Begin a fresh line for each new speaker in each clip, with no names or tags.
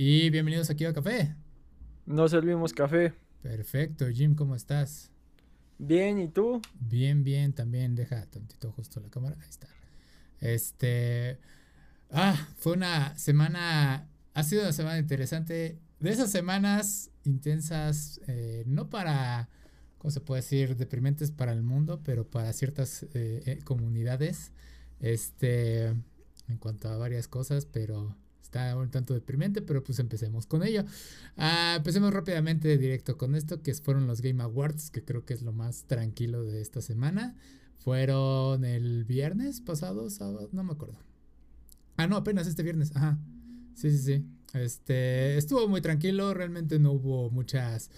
Y bienvenidos aquí a Café.
No servimos café.
Perfecto, Jim, ¿cómo estás?
Bien, ¿y tú?
Bien, bien, también. Deja tantito justo la cámara. Ahí está. Este. Ah, fue una semana. Ha sido una semana interesante. De esas semanas intensas, eh, no para. ¿Cómo se puede decir? Deprimentes para el mundo, pero para ciertas eh, eh, comunidades. Este. En cuanto a varias cosas, pero está un tanto deprimente, pero pues empecemos con ello. Ah, empecemos rápidamente directo con esto, que fueron los Game Awards, que creo que es lo más tranquilo de esta semana. Fueron el viernes pasado, sábado, no me acuerdo. Ah, no, apenas este viernes, ajá. Sí, sí, sí. Este, estuvo muy tranquilo, realmente no hubo muchas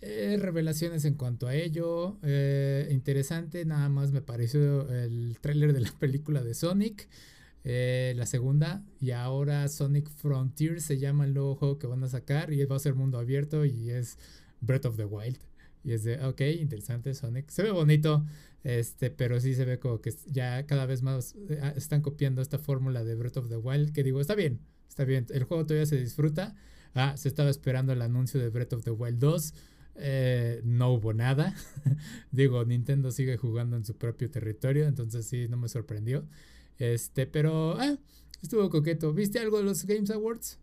eh, revelaciones en cuanto a ello. Eh, interesante, nada más me pareció el tráiler de la película de Sonic. Eh, la segunda y ahora Sonic Frontier se llama el nuevo juego que van a sacar y va a ser mundo abierto y es Breath of the Wild. Y es de ok interesante Sonic. Se ve bonito este pero sí se ve como que ya cada vez más eh, están copiando esta fórmula de Breath of the Wild que digo está bien está bien el juego todavía se disfruta. Ah se estaba esperando el anuncio de Breath of the Wild 2 eh, no hubo nada. Digo Nintendo sigue jugando en su propio territorio entonces sí no me sorprendió este, pero ah, estuvo coqueto. ¿Viste algo de los Games Awards?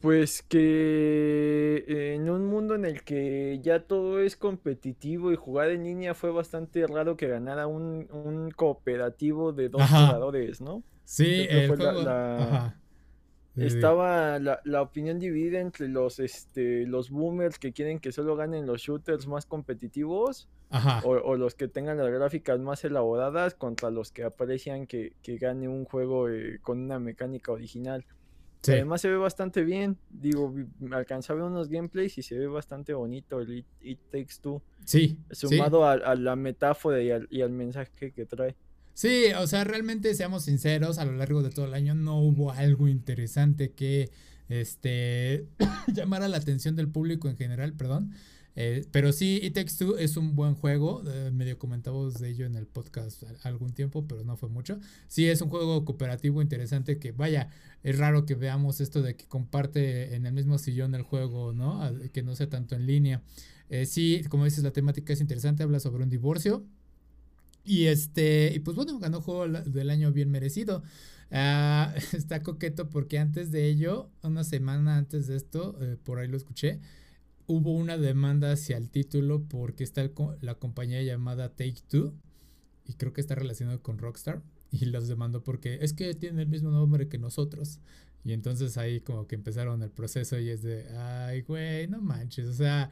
Pues que en un mundo en el que ya todo es competitivo y jugar en línea fue bastante raro que ganara un, cooperativo de dos jugadores, ¿no?
Sí, el
estaba la, la, opinión dividida entre los, este, los boomers que quieren que solo ganen los shooters más competitivos O, los que tengan las gráficas más elaboradas contra los que aprecian que, gane un juego eh, con una mecánica original. Además se ve bastante bien, digo, alcanzaba unos gameplays y se ve bastante bonito el It, Takes Two.
Sí.
Sumado A, la metáfora y al, y al mensaje que trae.
Sí, o sea, realmente seamos sinceros, a lo largo de todo el año no hubo algo interesante que este llamara la atención del público en general, perdón. Eh, pero sí, It Takes Two es un buen juego. Eh, medio comentamos de ello en el podcast algún tiempo, pero no fue mucho. Sí, es un juego cooperativo interesante que, vaya, es raro que veamos esto de que comparte en el mismo sillón el juego, ¿no? Que no sea tanto en línea. Eh, sí, como dices, la temática es interesante. Habla sobre un divorcio y este, y pues bueno, ganó juego del año bien merecido. Ah, está coqueto porque antes de ello, una semana antes de esto, eh, por ahí lo escuché, hubo una demanda hacia el título porque está la compañía llamada Take Two y creo que está relacionado con Rockstar y los demandó porque es que tienen el mismo nombre que nosotros. Y entonces ahí como que empezaron el proceso y es de, ay, güey, no manches, o sea...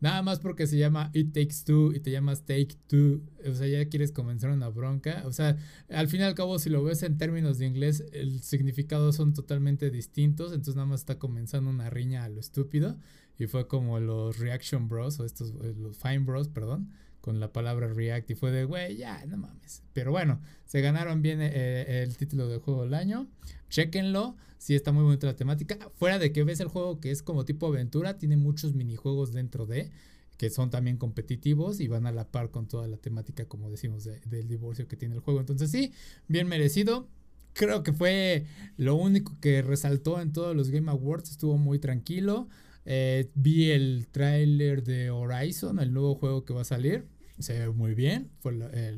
Nada más porque se llama It Takes Two y te llamas Take Two, o sea, ya quieres comenzar una bronca. O sea, al fin y al cabo, si lo ves en términos de inglés, el significado son totalmente distintos, entonces nada más está comenzando una riña a lo estúpido. Y fue como los Reaction Bros, o estos, eh, los Fine Bros, perdón, con la palabra React. Y fue de, güey, ya, no mames. Pero bueno, se ganaron bien eh, el título de juego del año. Chequenlo. Sí, está muy bonita la temática. Fuera de que ves el juego que es como tipo aventura, tiene muchos minijuegos dentro de que son también competitivos y van a la par con toda la temática, como decimos, del divorcio que tiene el juego. Entonces sí, bien merecido. Creo que fue lo único que resaltó en todos los Game Awards. Estuvo muy tranquilo. Eh, vi el tráiler de Horizon, el nuevo juego que va a salir. Se ve muy bien. Fue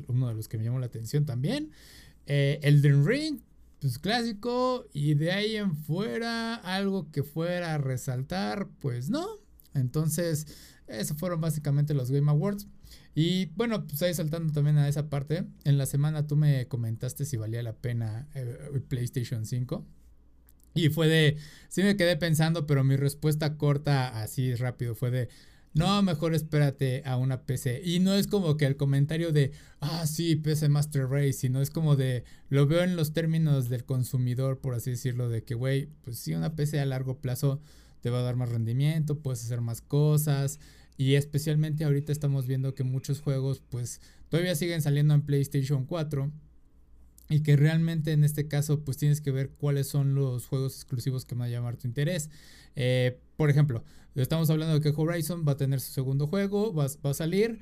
uno de los que me llamó la atención también. Eh, Elden Ring, pues clásico y de ahí en fuera algo que fuera a resaltar, pues no. Entonces, esos fueron básicamente los Game Awards. Y bueno, pues ahí saltando también a esa parte, en la semana tú me comentaste si valía la pena eh, PlayStation 5. Y fue de, sí me quedé pensando, pero mi respuesta corta así rápido fue de, no, mejor espérate a una PC. Y no es como que el comentario de, ah, sí, PC Master Race, sino es como de, lo veo en los términos del consumidor, por así decirlo, de que, güey, pues sí, una PC a largo plazo te va a dar más rendimiento, puedes hacer más cosas. Y especialmente ahorita estamos viendo que muchos juegos, pues, todavía siguen saliendo en PlayStation 4. Y que realmente en este caso, pues tienes que ver cuáles son los juegos exclusivos que van a llamar tu interés. Eh, por ejemplo, estamos hablando de que Horizon va a tener su segundo juego, va, a salir.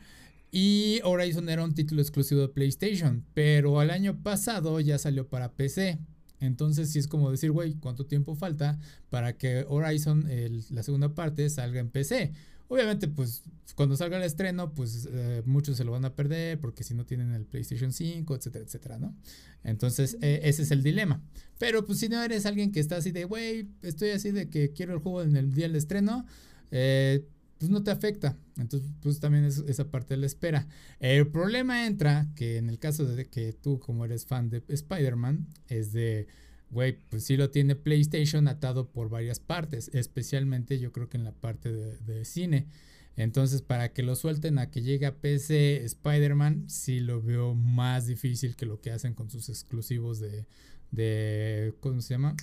Y Horizon era un título exclusivo de PlayStation, pero el año pasado ya salió para PC. Entonces sí es como decir, güey, ¿cuánto tiempo falta para que Horizon, la segunda parte, salga en PC? Obviamente, pues cuando salga el estreno, pues eh, muchos se lo van a perder porque si no tienen el PlayStation 5, etcétera, etcétera, ¿no? Entonces, eh, ese es el dilema. Pero pues si no eres alguien que está así de, güey, estoy así de que quiero el juego en el día del estreno, eh, pues no te afecta. Entonces, pues también es esa parte de la espera. El problema entra que en el caso de que tú, como eres fan de Spider-Man, es de güey, pues sí lo tiene PlayStation atado por varias partes, especialmente yo creo que en la parte de, cine. Entonces, para que lo suelten a que llegue a PC Spider-Man, sí lo veo más difícil que lo que hacen con sus exclusivos de, de ¿cómo se llama?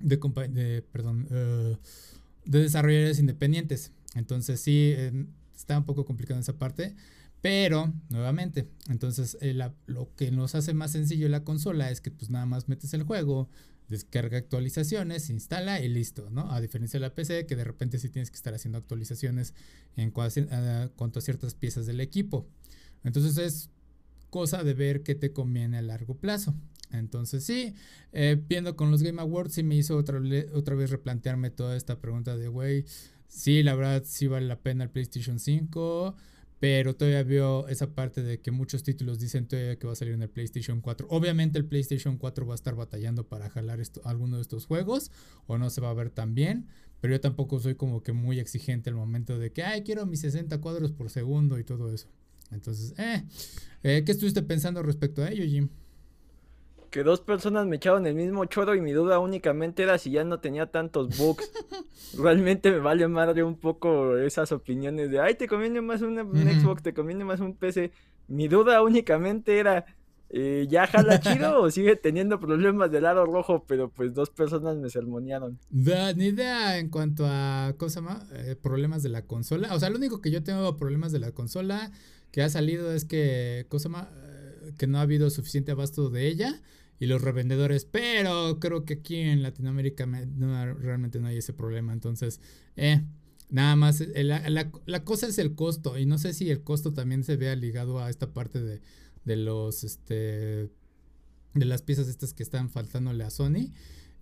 De, de perdón, uh, de desarrolladores independientes. Entonces, sí, eh, está un poco complicado esa parte. Pero, nuevamente, entonces eh, lo que nos hace más sencillo la consola es que pues nada más metes el juego, descarga actualizaciones, instala y listo, ¿no? A diferencia de la PC, que de repente sí tienes que estar haciendo actualizaciones en cuanto a ciertas piezas del equipo. Entonces es cosa de ver qué te conviene a largo plazo. Entonces sí, eh, viendo con los Game Awards sí me hizo otra, otra vez replantearme toda esta pregunta de, güey, sí, la verdad sí vale la pena el PlayStation 5 pero todavía veo esa parte de que muchos títulos dicen todavía que va a salir en el PlayStation 4. Obviamente el PlayStation 4 va a estar batallando para jalar esto, alguno de estos juegos o no se va a ver tan bien, pero yo tampoco soy como que muy exigente al momento de que, ay, quiero mis 60 cuadros por segundo y todo eso. Entonces, eh, eh ¿qué estuviste pensando respecto a ello, Jim?
Que dos personas me echaron el mismo choro y mi duda únicamente era si ya no tenía tantos bugs. Realmente me vale madre un poco esas opiniones de, ay, te conviene más un Xbox, te conviene más un PC. Mi duda únicamente era, eh, ¿ya jala chido o sigue teniendo problemas del lado rojo? Pero pues dos personas me sermonearon.
ni idea en cuanto a, cosa más, eh, problemas de la consola. O sea, lo único que yo tengo problemas de la consola que ha salido es que, cosa más, eh, que no ha habido suficiente abasto de ella y los revendedores, pero creo que aquí en Latinoamérica realmente no hay ese problema, entonces, eh, nada más, eh, la, cosa es el costo y no sé si el costo también se vea ligado a esta parte de, de los, este, de las piezas estas que están faltándole a Sony.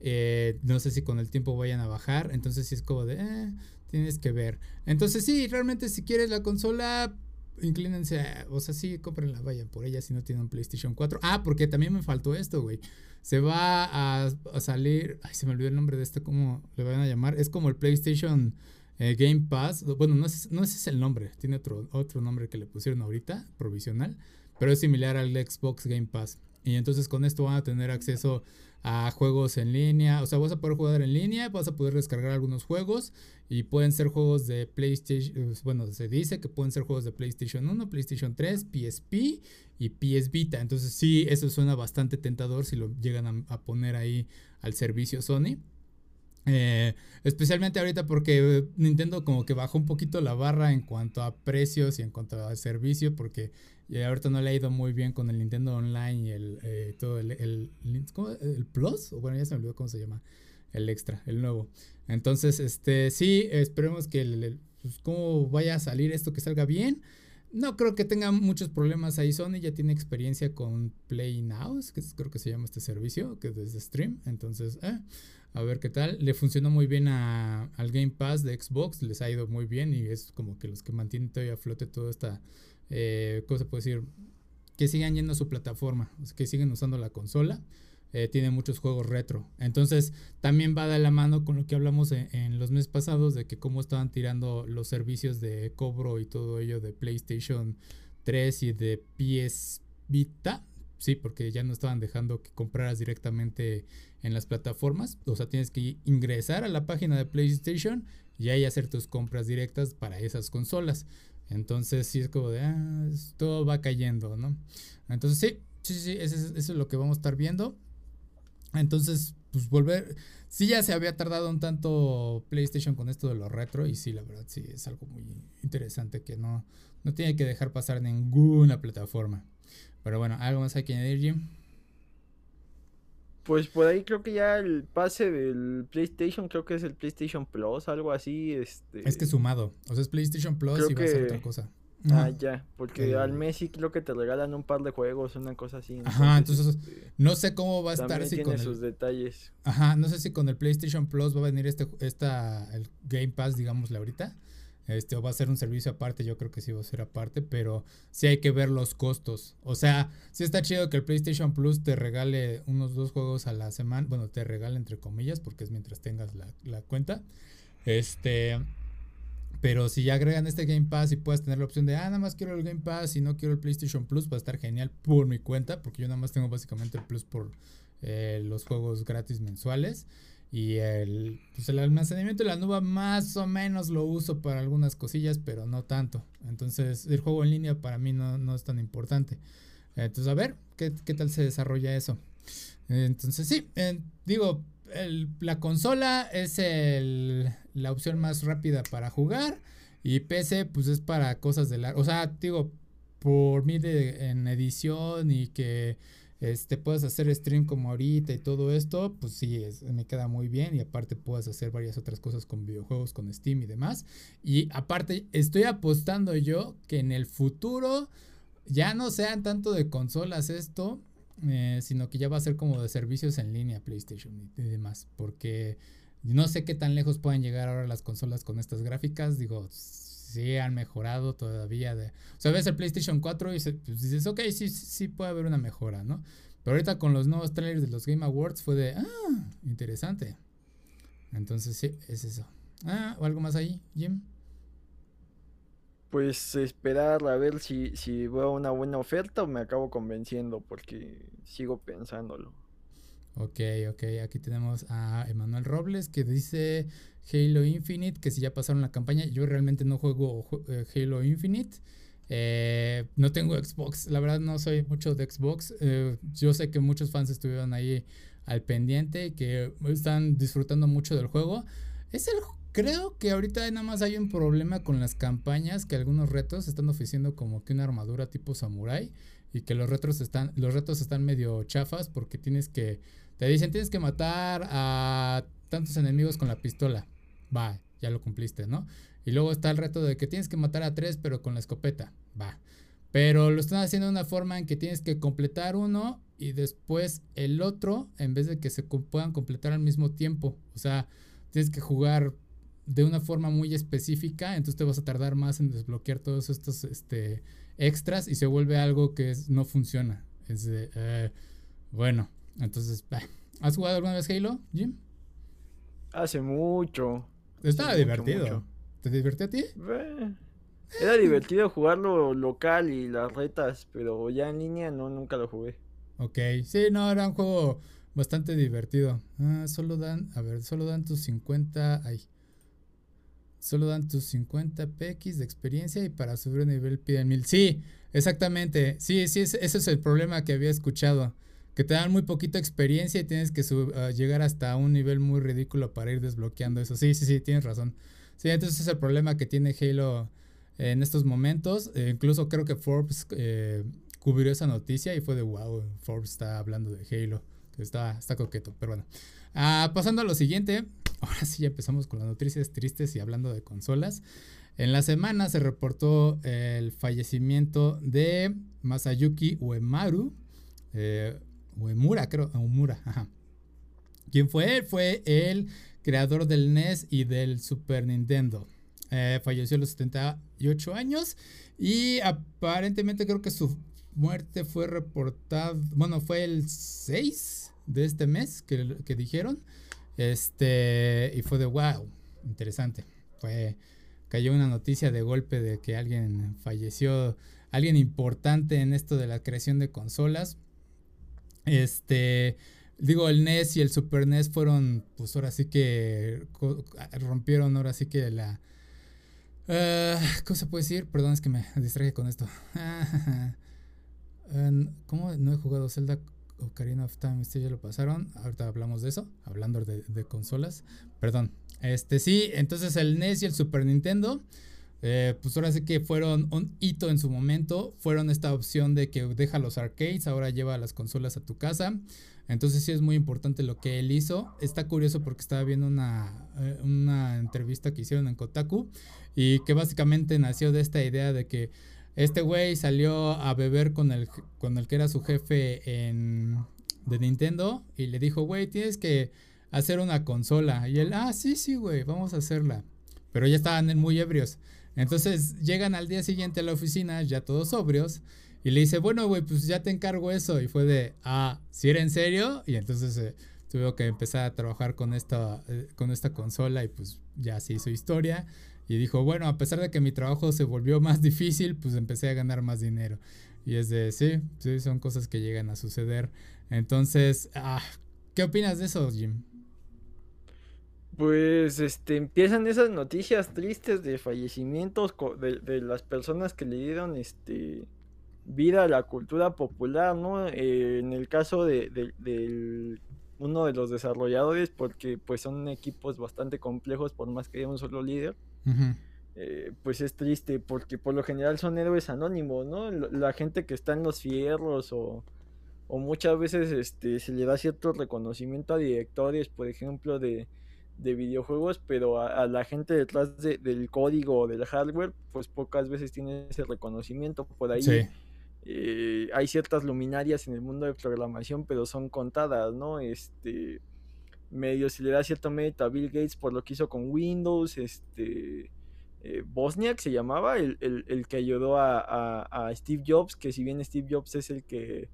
Eh, no sé si con el tiempo vayan a bajar. Entonces, sí es como de. Eh, tienes que ver. Entonces, sí, realmente, si quieres la consola, inclínense, o sea, sí, cómprenla, vayan por ella si no tienen PlayStation 4. Ah, porque también me faltó esto, güey. Se va a, salir, ay, se me olvidó el nombre de este, ¿cómo le van a llamar? Es como el PlayStation eh, Game Pass. Bueno, no, es, no ese es el nombre, tiene otro, otro nombre que le pusieron ahorita, provisional, pero es similar al Xbox Game Pass. Y entonces con esto van a tener acceso a juegos en línea. O sea, vas a poder jugar en línea, vas a poder descargar algunos juegos y pueden ser juegos de PlayStation. Bueno, se dice que pueden ser juegos de PlayStation 1, PlayStation 3, PSP y PS Vita. Entonces, sí, eso suena bastante tentador si lo llegan a, poner ahí al servicio Sony. Eh, especialmente ahorita porque Nintendo como que bajó un poquito la barra en cuanto a precios y en cuanto a servicio porque y ahorita no le ha ido muy bien con el Nintendo Online y el eh, todo el, el, el Plus, o bueno, ya se me olvidó cómo se llama, el extra, el nuevo. Entonces, este, sí, esperemos que el, pues, cómo vaya a salir esto, que salga bien. No creo que tenga muchos problemas ahí. Sony ya tiene experiencia con Play Now, que creo que se llama este servicio, que es desde stream. Entonces, eh, a ver qué tal. Le funcionó muy bien a, al Game Pass de Xbox, les ha ido muy bien y es como que los que mantienen todavía a flote toda esta eh, ¿cómo se puede decir? Que sigan yendo a su plataforma, que siguen usando la consola. Eh, tiene muchos juegos retro. Entonces, también va de la mano con lo que hablamos en, los meses pasados de que cómo estaban tirando los servicios de cobro y todo ello de PlayStation 3 y de PS Vita. Sí, porque ya no estaban dejando que compraras directamente en las plataformas. O sea, tienes que ingresar a la página de PlayStation y ahí hacer tus compras directas para esas consolas. Entonces sí es como de, ah, todo va cayendo, ¿no? Entonces sí, sí, sí, eso es, lo que vamos a estar viendo. Entonces, pues volver, sí ya se había tardado un tanto PlayStation con esto de lo retro y sí, la verdad sí es algo muy interesante que no, no tiene que dejar pasar ninguna plataforma. Pero bueno, algo más hay que añadir, Jim.
Pues por ahí creo que ya el pase del PlayStation, creo que es el PlayStation Plus, algo así. Este...
Es que sumado. O sea, es PlayStation Plus y va a ser otra cosa.
Ah, ya, porque al Messi creo que te regalan un par de juegos, una cosa así.
Ajá, entonces este, no sé cómo va a estar
si tiene sus detalles.
Ajá, no sé si con el PlayStation Plus va a venir este esta el Game Pass, digámosle ahorita. Este, o va a ser un servicio aparte, yo creo que sí va a ser aparte, pero sí hay que ver los costos. O sea, sí está chido que el PlayStation Plus te regale unos dos juegos a la semana, bueno, te regale entre comillas, porque es mientras tengas la, la cuenta. Este, pero si ya agregan este Game Pass y puedes tener la opción de, ah, nada más quiero el Game Pass y no quiero el PlayStation Plus, va a estar genial por mi cuenta, porque yo nada más tengo básicamente el Plus por eh, los juegos gratis mensuales. Y el, pues el almacenamiento de la nube más o menos lo uso para algunas cosillas, pero no tanto. Entonces el juego en línea para mí no, no es tan importante. Entonces a ver, ¿qué, qué tal se desarrolla eso? Entonces sí, digo, el, la consola es el, la opción más rápida para jugar. Y PC, pues es para cosas de la. O sea, digo, por mí de, en edición y que este, puedas hacer stream como ahorita y todo esto, pues sí, me queda muy bien. Y aparte puedes hacer varias otras cosas con videojuegos, con Steam y demás. Y aparte, estoy apostando yo que en el futuro ya no sean tanto de consolas esto, eh, sino que ya va a ser como de servicios en línea PlayStation y, demás, porque no sé qué tan lejos pueden llegar ahora las consolas con estas gráficas, digo, sí han mejorado todavía, de, o sea, ves el PlayStation 4 y pues dices, ok, sí, sí puede haber una mejora, ¿no? Pero ahorita con los nuevos trailers de los Game Awards fue de, ah, interesante. Entonces sí, es eso. Ah, o algo más ahí, Jim.
Pues esperar a ver si, si veo una buena oferta o me acabo convenciendo porque sigo pensándolo.
Ok, ok, aquí tenemos a Emanuel Robles que dice Halo Infinite, que si ya pasaron la campaña, yo realmente no juego eh, Halo Infinite. Eh, no tengo Xbox, la verdad no soy mucho de Xbox. Eh, yo sé que muchos fans estuvieron ahí al pendiente, que están disfrutando mucho del juego. Es el Creo que ahorita nada más hay un problema con las campañas, que algunos retos están ofreciendo como que una armadura tipo samurai y que los retos están los retos están medio chafas porque tienes que te dicen tienes que matar a tantos enemigos con la pistola. Va, ya lo cumpliste, ¿no? Y luego está el reto de que tienes que matar a tres pero con la escopeta. Va. Pero lo están haciendo de una forma en que tienes que completar uno y después el otro en vez de que se puedan completar al mismo tiempo. O sea, tienes que jugar de una forma muy específica, entonces te vas a tardar más en desbloquear todos estos este, extras y se vuelve algo que no funciona. Es eh, bueno, entonces, ¿has jugado alguna vez Halo, Jim?
Hace mucho.
Estaba divertido. ¿Te divirtió a ti?
era divertido jugarlo local y las retas, pero ya en línea no, nunca lo jugué.
Ok, sí, no, era un juego bastante divertido. Ah, solo dan, a ver, solo dan tus 50, ay, Solo dan tus 50 PX de experiencia y para subir un nivel piden 1000. Sí, exactamente. Sí, sí, ese es el problema que había escuchado. Que te dan muy poquita experiencia y tienes que ah, llegar hasta un nivel muy ridículo para ir desbloqueando eso. Sí, sí, sí, tienes razón. Sí, entonces es el problema que tiene Halo en estos momentos. Eh, incluso creo que Forbes eh, cubrió esa noticia y fue de wow, Forbes está hablando de Halo. Está, está coqueto, pero bueno. Ah, pasando a lo siguiente, ahora sí ya empezamos con las noticias tristes y hablando de consolas. En la semana se reportó el fallecimiento de Masayuki Uemaru, eh, Uemura, creo, Umura, ajá. ¿Quién fue? Fue el creador del NES y del Super Nintendo. Eh, falleció a los 78 años y aparentemente creo que su muerte fue reportada, bueno, fue el 6 de este mes que, que dijeron. Este, y fue de wow, interesante. Fue, cayó una noticia de golpe de que alguien falleció, alguien importante en esto de la creación de consolas. Este, digo, el NES y el Super NES fueron, pues ahora sí que rompieron, ahora sí que la... Uh, ¿Cómo se puede decir? Perdón, es que me distraje con esto. ¿Cómo no he jugado Zelda Ocarina of Time, este ya lo pasaron. Ahorita hablamos de eso, hablando de, consolas. Perdón. Este sí, entonces el NES y el Super Nintendo eh, pues ahora sí que fueron un hito en su momento, fueron esta opción de que deja los arcades, ahora lleva las consolas a tu casa. Entonces sí es muy importante lo que él hizo. Está curioso porque estaba viendo una, eh, una entrevista que hicieron en Kotaku y que básicamente nació de esta idea de que este güey salió a beber con el, con el que era su jefe en, de Nintendo y le dijo, güey, tienes que hacer una consola. Y él, ah, sí, sí, güey, vamos a hacerla. Pero ya estaban muy ebrios. Entonces llegan al día siguiente a la oficina, ya todos sobrios, y le dice, bueno, güey, pues ya te encargo eso. Y fue de, ah, ¿si era en serio? Y entonces eh, tuvo que empezar a trabajar con esta, eh, con esta consola y pues ya se hizo historia. Y dijo, bueno, a pesar de que mi trabajo se volvió más difícil, pues empecé a ganar más dinero. Y es de, sí, sí, son cosas que llegan a suceder. Entonces, ah, ¿qué opinas de eso, Jim?
Pues este empiezan esas noticias tristes de fallecimientos de, las personas que le dieron este vida a la cultura popular, ¿no? Eh, en el caso de, uno de los desarrolladores, porque pues son equipos bastante complejos, por más que haya un solo líder. Eh, pues es triste porque por lo general son héroes anónimos, ¿no? La gente que está en los fierros o, o muchas veces este, se le da cierto reconocimiento a directores, por ejemplo, de, de videojuegos, pero a, la gente detrás del código o del hardware, pues pocas veces tiene ese reconocimiento. Por ahí eh, hay ciertas luminarias en el mundo de programación, pero son contadas, ¿no? Este medio se le da cierto mérito a Bill Gates por lo que hizo con Windows, este eh, Bosniak se llamaba, el, que ayudó a, a, Steve Jobs, que si bien Steve Jobs es el que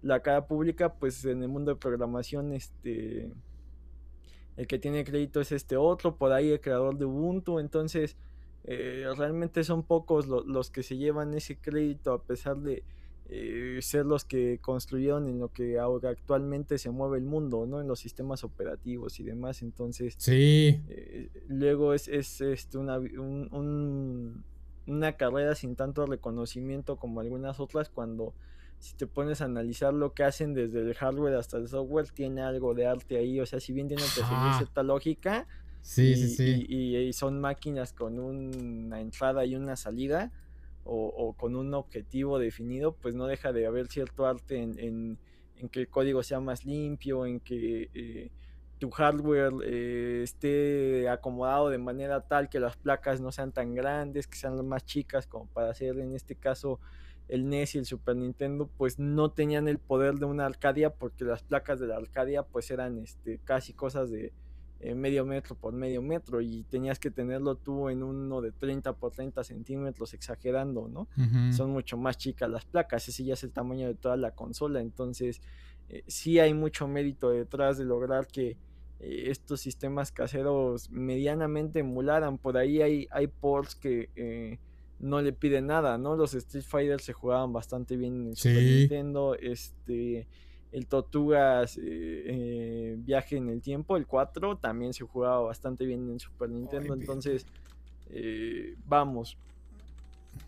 la cara pública, pues en el mundo de programación, este el que tiene crédito es este otro, por ahí el creador de Ubuntu, entonces eh, realmente son pocos los que se llevan ese crédito a pesar de eh, ser los que construyeron en lo que ahora actualmente se mueve el mundo, ¿no? En los sistemas operativos y demás, entonces
sí.
Eh, luego es, es este, una, una carrera sin tanto reconocimiento como algunas otras cuando si te pones a analizar lo que hacen desde el hardware hasta el software, tiene algo de arte ahí. O sea, si bien tienen que seguir cierta lógica,
sí, y, sí, sí.
Y, son máquinas con una entrada y una salida, o, con un objetivo definido, pues no deja de haber cierto arte en, que el código sea más limpio, en que eh, tu hardware eh, esté acomodado de manera tal que las placas no sean tan grandes, que sean más chicas, como para hacer en este caso el NES y el Super Nintendo pues no tenían el poder de una Arcadia porque las placas de la Arcadia pues eran este casi cosas de eh, medio metro por medio metro y tenías que tenerlo tú en uno de 30 por 30 centímetros exagerando, ¿no? Son mucho más chicas las placas, ese ya es el tamaño de toda la consola, entonces eh, sí hay mucho mérito detrás de lograr que eh, estos sistemas caseros medianamente emularan, por ahí hay, hay ports que no le pide nada, ¿no? Los Street Fighter se jugaban bastante bien en el Super Nintendo, este, el Tortugas eh, eh, Viaje en el Tiempo, el 4, también se jugaba bastante bien en el Super Nintendo, entonces, eh, vamos,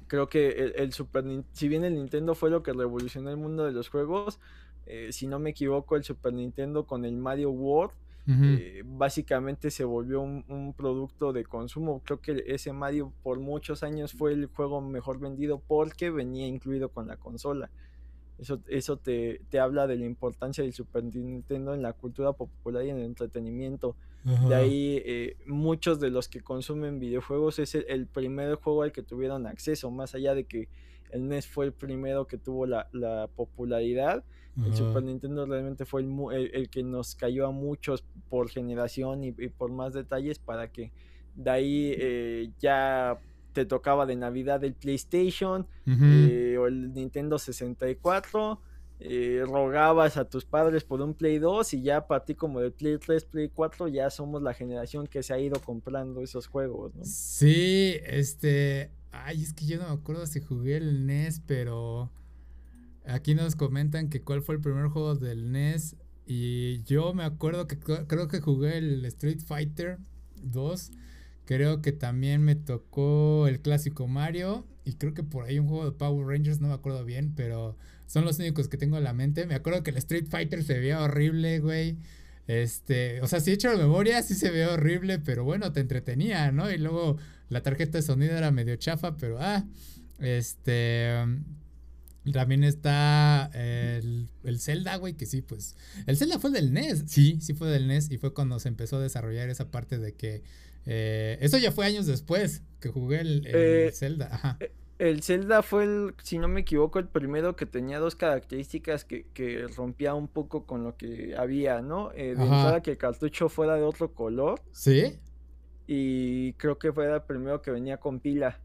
creo que el, Super si bien el Nintendo fue lo que revolucionó el mundo de los juegos, si no me equivoco, el Super Nintendo con el Mario World, eh, básicamente se volvió un, producto de consumo. Creo que ese Mario por muchos años fue el juego mejor vendido porque venía incluido con la consola. Eso, eso te, habla de la importancia del Super Nintendo en la cultura popular y en el entretenimiento. De ahí eh, muchos de los que consumen videojuegos es el, primer juego al que tuvieron acceso, más allá de que el NES fue el primero que tuvo la, la popularidad el Super Nintendo realmente fue el, que nos cayó a muchos por generación y, por más detalles para que de ahí eh, ya te tocaba de Navidad el PlayStation eh, o el Nintendo 64. Eh, rogabas a tus padres por un Play 2 y ya para ti como de Play 3, Play 4 ya somos la generación que se ha ido comprando esos juegos, ¿no?
Sí, este... Ay, es que yo no me acuerdo si jugué el NES, pero Aquí nos comentan que cuál fue el primer juego del NES. Y yo me acuerdo que creo que jugué el Street Fighter 2. Creo que también me tocó el clásico Mario. Y creo que por ahí un juego de Power Rangers, no me acuerdo bien, pero son los únicos que tengo en la mente. Me acuerdo que el Street Fighter se veía horrible, güey. Este, o sea, si he hecho la memoria, sí se ve horrible, pero bueno, te entretenía, ¿no? Y luego la tarjeta de sonido era medio chafa, pero ah, este. También está el, el Zelda, güey, que sí, pues. El Zelda fue del NES. Sí, sí fue del NES. Y fue cuando se empezó a desarrollar esa parte de que. Eh, eso ya fue años después que jugué el, eh, Zelda. Ajá. Eh,
el Zelda fue el, si no me equivoco, el primero que tenía dos características que, que rompía un poco con lo que había, ¿no? Eh, de entrada que el cartucho fuera de otro color. Sí. Y creo que fue el primero que venía con pila.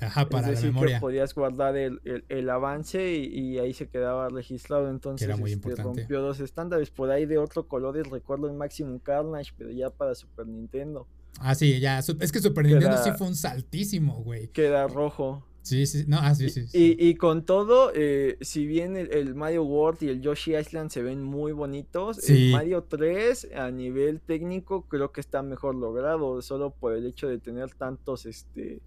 Ajá, para es decir, que podías guardar el, el, avance y, ahí se quedaba registrado. Entonces, era muy este, rompió dos estándares. Por ahí de otro color, y recuerdo el Maximum Carnage, pero ya para Super Nintendo.
Ah, sí, ya. Es que Super Nintendo sí fue un saltísimo, güey.
Queda rojo.
Sí, sí, no, ah, sí, sí.
Y, con todo, eh, si bien el, Mario World y el Yoshi Island se ven muy bonitos, el Mario 3 a nivel técnico creo que está mejor logrado, solo por el hecho de tener tantos este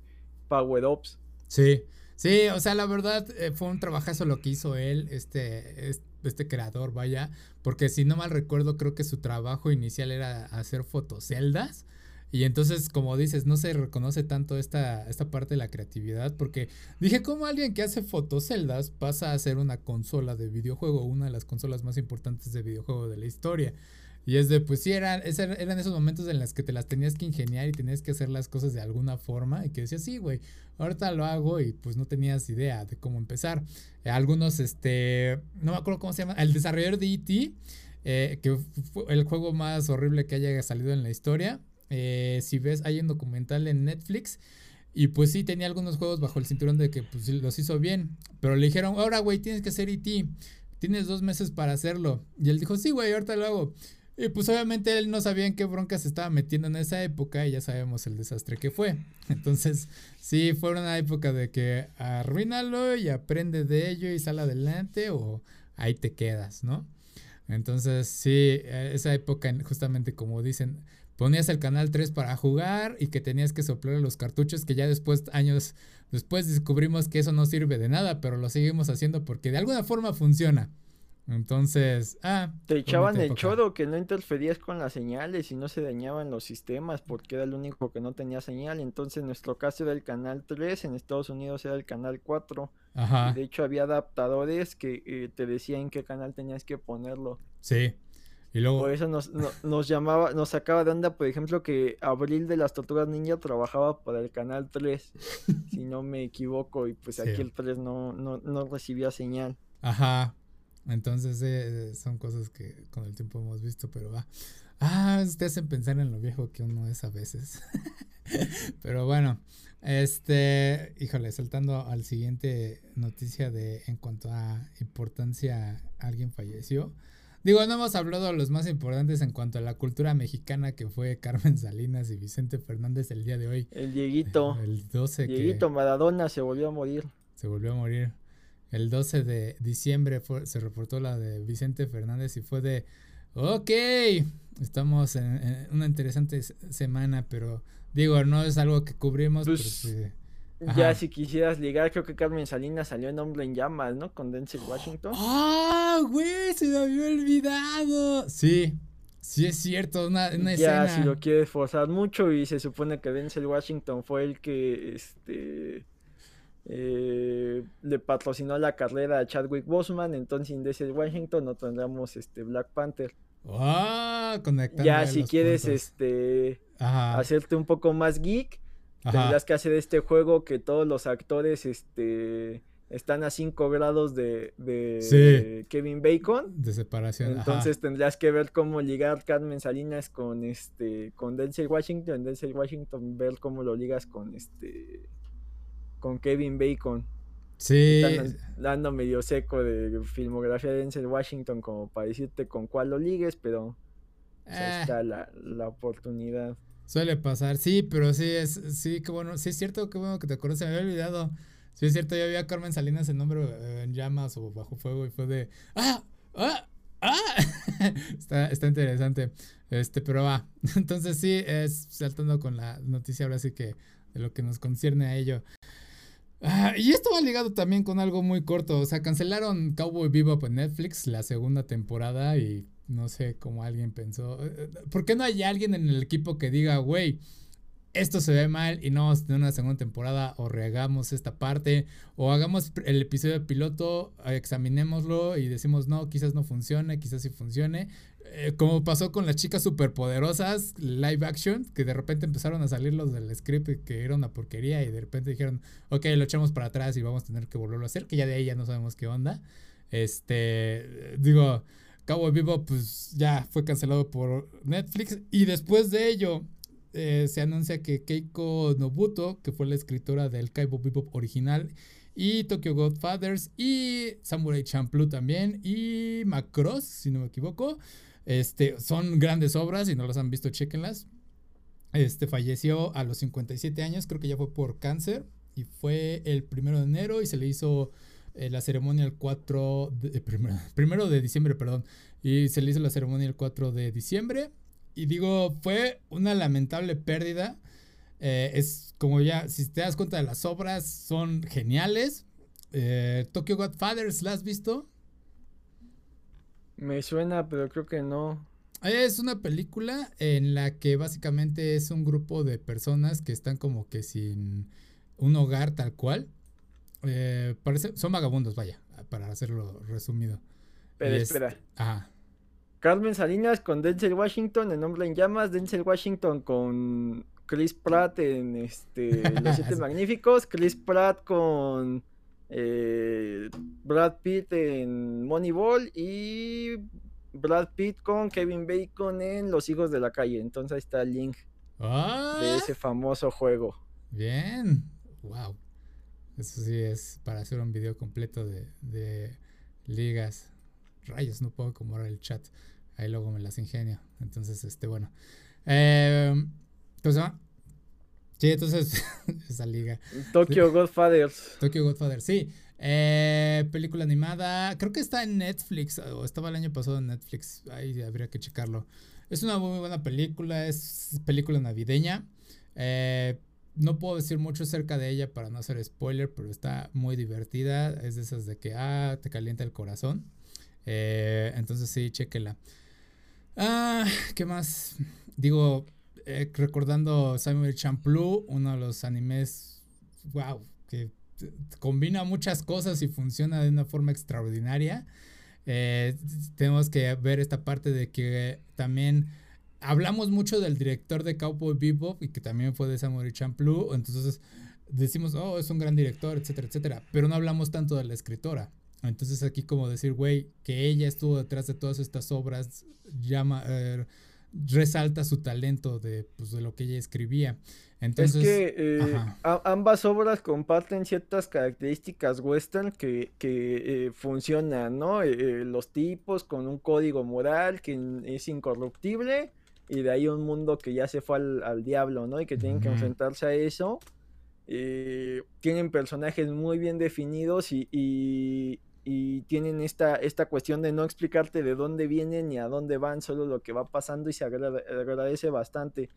power-ups.
Sí, sí, o sea, la verdad eh, fue un trabajazo lo que hizo él, este, este creador, vaya, porque si no mal recuerdo, creo que su trabajo inicial era hacer fotoceldas y entonces, como dices, no se reconoce tanto esta, esta parte de la creatividad, porque dije, ¿cómo alguien que hace fotoceldas pasa a ser una consola de videojuego, una de las consolas más importantes de videojuego de la historia? Y es de, pues sí, eran, eran esos momentos en los que te las tenías que ingeniar y tenías que hacer las cosas de alguna forma y que decías, sí, güey, ahorita lo hago y pues no tenías idea de cómo empezar. algunos, este, no me acuerdo cómo se llama, el desarrollador de E.T., eh, que fue el juego más horrible que haya salido en la historia, eh, si ves, hay un documental en Netflix. Y pues sí, tenía algunos juegos bajo el cinturón de que pues, los hizo bien. Pero le dijeron, ahora, güey, tienes que hacer E.T. Tienes dos meses para hacerlo. Y él dijo, sí, güey, ahorita lo hago. Y pues obviamente él no sabía en qué bronca se estaba metiendo en esa época y ya sabemos el desastre que fue. Entonces, sí, fue una época de que arruínalo y aprende de ello y sale adelante o ahí te quedas, ¿no? Entonces, sí, esa época, justamente como dicen, ponías el canal 3 para jugar y que tenías que soplar los cartuchos que ya después, años después descubrimos que eso no sirve de nada, pero lo seguimos haciendo porque de alguna forma funciona. Entonces, ah.
Te echaban el choro que no interferías con las señales y no se dañaban los sistemas porque era el único que no tenía señal. Entonces, en nuestro caso era el canal 3, en Estados Unidos era el canal 4. Ajá. de hecho, había adaptadores que eh, te decían en qué canal tenías que ponerlo.
Sí. Y luego...
Por eso nos, nos llamaba, nos sacaba de onda, por ejemplo, que Abril de las Tortugas Ninja trabajaba para el canal 3, si no me equivoco, y pues aquí el 3 no, no, no recibía señal.
Ajá. Entonces eh, son cosas que con el tiempo hemos visto, pero va. Ah, te hacen pensar en lo viejo que uno es a veces. pero bueno, este, híjole, saltando al siguiente noticia de en cuanto a importancia, alguien falleció. Digo, no hemos hablado de los más importantes en cuanto a la cultura mexicana que fue Carmen Salinas y Vicente Fernández el día de hoy.
El Dieguito.
El 12
Dieguito Maradona se volvió a morir.
Se volvió a morir. El 12 de diciembre se reportó la de Vicente Fernández y fue de, ok, estamos en, una interesante semana, pero digo, no es algo que cubrimos.
Pues, ya si quisieras ligar, creo que Carmen Salinas salió en Hombre en Llamas, ¿no? Con Denzel Washington.
¡Ah, güey! Se me había olvidado. Sí, sí es cierto, una, una
ya, si lo quieres forzar mucho y se supone que Denzel Washington fue el que, este... Eh, le patrocinó la carrera a Chadwick Boseman, entonces Denzel Washington no tendríamos este Black Panther.
Ah, conectando
Ya si quieres este hacerte un poco más geek, Tendrás que hacer este juego que todos los actores este, están a 5 grados de, Kevin Bacon.
De separación.
Entonces tendrías que ver cómo ligar Carmen Salinas con este con Denzel Washington. Denzel Washington ver cómo lo ligas con este con Kevin Bacon.
Sí.
dando medio seco de filmografía de Denzel Washington como para decirte con cuál lo ligues, pero eh. está la, la oportunidad.
Suele pasar, sí, pero sí es, sí, que bueno, sí es cierto, qué bueno que te acuerdas, se me había olvidado. Sí es cierto, yo había a Carmen Salinas en nombre eh, en llamas o bajo fuego y fue de, ¡ah! ¡ah! ¡ah! está, está interesante. Este, pero va. Entonces sí, es saltando con la noticia ahora sí que de lo que nos concierne a ello. Ah, y esto va ligado también con algo muy corto. O sea, cancelaron Cowboy Bebop en Netflix la segunda temporada y no sé cómo alguien pensó. ¿Por qué no hay alguien en el equipo que diga, güey, esto se ve mal y no vamos a tener una segunda temporada o rehagamos esta parte o hagamos el episodio de piloto, examinémoslo y decimos no, quizás no funcione, quizás sí funcione. Eh, como pasó con las chicas superpoderosas live action, que de repente empezaron a salir los del script que era una porquería y de repente dijeron, ok, lo echamos para atrás y vamos a tener que volverlo a hacer, que ya de ahí ya no sabemos qué onda. Este, digo, Cowboy Vivo pues ya fue cancelado por Netflix y después de ello eh, se anuncia que Keiko Nobuto, que fue la escritora del Cowboy Bebop original, y Tokyo Godfathers, y Samurai Champloo también, y Macross, si no me equivoco. Este, son grandes obras, si no las han visto, chequenlas. Este falleció a los 57 años, creo que ya fue por cáncer, y fue el primero de enero y se le hizo eh, la ceremonia el 4 de, primero, primero de diciembre, perdón, y se le hizo la ceremonia el 4 de diciembre. Y digo, fue una lamentable pérdida. Eh, es como ya, si te das cuenta de las obras, son geniales. Eh, Tokyo Godfathers, ¿la has visto?
Me suena, pero creo que no.
Es una película en la que básicamente es un grupo de personas que están como que sin un hogar tal cual. Eh, parece, son vagabundos, vaya, para hacerlo resumido.
Pero espera. Ajá. Carmen Salinas con Denzel Washington en Hombre en Llamas, Denzel Washington con Chris Pratt en este Los Siete Magníficos, Chris Pratt con eh, Brad Pitt en Moneyball y Brad Pitt con Kevin Bacon en Los Hijos de la Calle. Entonces ahí está el link de ah. ese famoso juego.
Bien, wow. Eso sí es para hacer un video completo de, de ligas. Rayos, no puedo acomodar el chat. Ahí luego me las ingenio. Entonces, este, bueno. Eh, ¿Cómo se llama? Sí, entonces, esa liga.
Tokyo Godfathers.
Tokyo Godfathers, sí. Eh, película animada. Creo que está en Netflix. O estaba el año pasado en Netflix. Ahí habría que checarlo. Es una muy buena película. Es película navideña. Eh, no puedo decir mucho acerca de ella para no hacer spoiler, pero está muy divertida. Es de esas de que, ah, te calienta el corazón. Eh, entonces sí, chequela. Ah, ¿qué más? Digo, eh, recordando Samuel Champloo, uno de los animes, wow, que combina muchas cosas y funciona de una forma extraordinaria. Eh, tenemos que ver esta parte de que también hablamos mucho del director de Cowboy Bebop y que también fue de Samuel Champloo, entonces decimos, oh, es un gran director, etcétera, etcétera, pero no hablamos tanto de la escritora. Entonces aquí como decir, güey, que ella estuvo detrás de todas estas obras, llama, eh, resalta su talento de, pues, de lo que ella escribía. Entonces,
es que eh, ambas obras comparten ciertas características western que, que eh, funcionan, ¿no? los tipos con un código moral que es incorruptible y de ahí un mundo que ya se fue al, diablo, ¿no? Y que tienen que enfrentarse a eso. tienen personajes muy bien definidos y, y tienen esta, esta cuestión de no explicarte de dónde vienen ni a dónde van, solo lo que va pasando y se agradece bastante.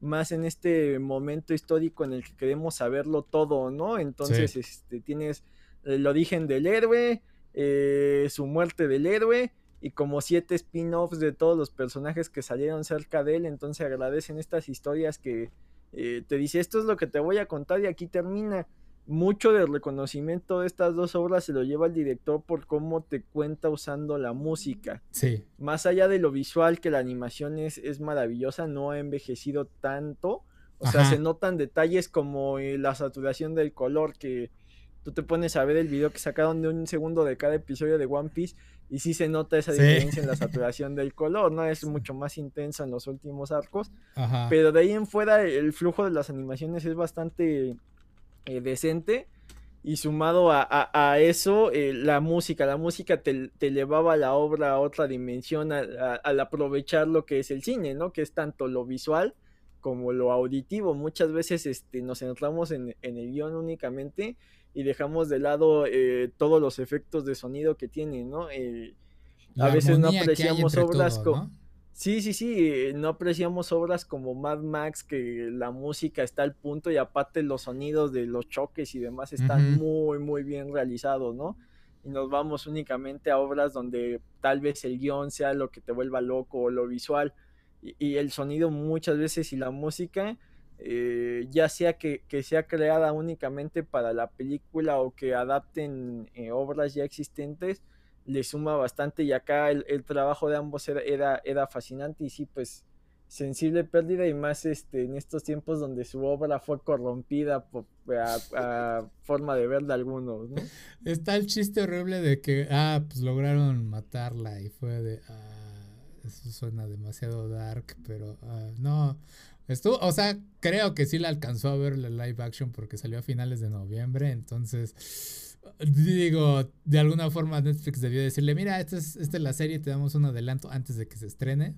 Más en este momento histórico en el que queremos saberlo todo, ¿no? Entonces, este, tienes el origen del héroe, eh, su muerte del héroe y como siete spin-offs de todos los personajes que salieron cerca de él. Entonces agradecen estas historias que eh, te dice esto es lo que te voy a contar y aquí termina mucho del reconocimiento de estas dos obras se lo lleva el director por cómo te cuenta usando la música.
Sí.
Más allá de lo visual, que la animación es, es maravillosa, no ha envejecido tanto. O sea, se notan detalles como eh, la saturación del color, que tú te pones a ver el video que sacaron de un segundo de cada episodio de One Piece y sí se nota esa diferencia en la saturación del color, ¿no? Es mucho más intensa en los últimos arcos. Ajá. Pero de ahí en fuera el flujo de las animaciones es bastante eh, decente. Y sumado a, eso, eh, la música, la música te, te, elevaba la obra a otra dimensión al aprovechar lo que es el cine, ¿no? Que es tanto lo visual como lo auditivo. Muchas veces este, nos centramos en, el guion únicamente y dejamos de lado eh, todos los efectos de sonido que tiene, ¿no? a veces no apreciamos obras como... Sí, sí, sí, eh, no apreciamos obras como Mad Max, que la música está al punto y aparte los sonidos de los choques y demás están muy, muy bien realizados, ¿no? y nos vamos únicamente a obras donde tal vez el guion sea lo que te vuelva loco o lo visual y, el sonido muchas veces y la música, eh, ya sea que, sea creada únicamente para la película o que adapten eh, obras ya existentes, le suma bastante y acá el, trabajo de ambos era, era, fascinante y sí, pues sensible pérdida y más este en estos tiempos donde su obra fue corrompida por, a, forma de ver de algunos.
Está el chiste horrible de que, ah, pues lograron matarla y fue de... Ah, eso suena demasiado dark, pero ah, no. Estuvo, o sea, creo que sí la alcanzó a ver la live action porque salió a finales de noviembre, entonces digo, de alguna forma Netflix debió decirle, mira, esta es, esta es la serie, te damos un adelanto antes de que se estrene.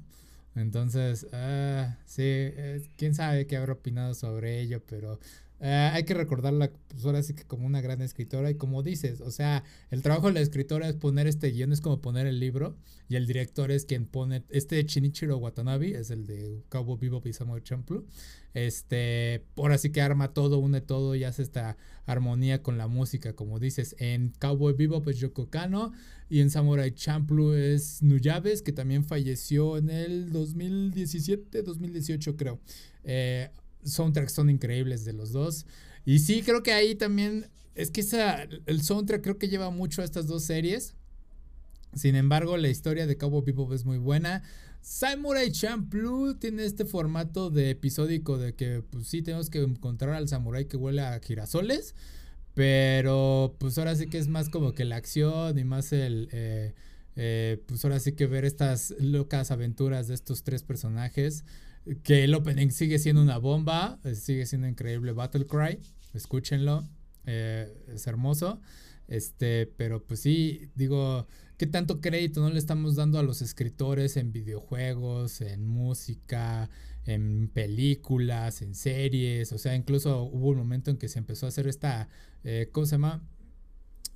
Entonces, ah, sí, eh, quién sabe qué habrá opinado sobre ello, pero eh, hay que recordarla, pues ahora sí que como una gran escritora y como dices, o sea, el trabajo de la escritora es poner este guion, es como poner el libro y el director es quien pone, este Chinichiro Watanabe, es el de Cowboy Vivo y Samurai Champloo, este, ahora sí que arma todo, une todo y hace esta armonía con la música, como dices, en Cowboy Vivo es Yoko Kano y en Samurai Champloo es Nuyabes, que también falleció en el 2017, 2018 creo. Eh, soundtracks son increíbles de los dos. Y sí, creo que ahí también, es que esa, el soundtrack creo que lleva mucho a estas dos series. Sin embargo, la historia de Cowboy Bebop es muy buena. Samurai Champloo tiene este formato de episódico de que, pues sí, tenemos que encontrar al samurai que huele a girasoles. Pero, pues ahora sí que es más como que la acción y más el... Eh, eh, pues ahora sí que ver estas locas aventuras de estos tres personajes que el opening sigue siendo una bomba, eh, sigue siendo increíble Battle Cry, escúchenlo, eh, es hermoso. Este, pero pues sí, digo, ¿qué tanto crédito no le estamos dando a los escritores en videojuegos, en música, en películas, en series? O sea, incluso hubo un momento en que se empezó a hacer esta, eh, ¿cómo se llama?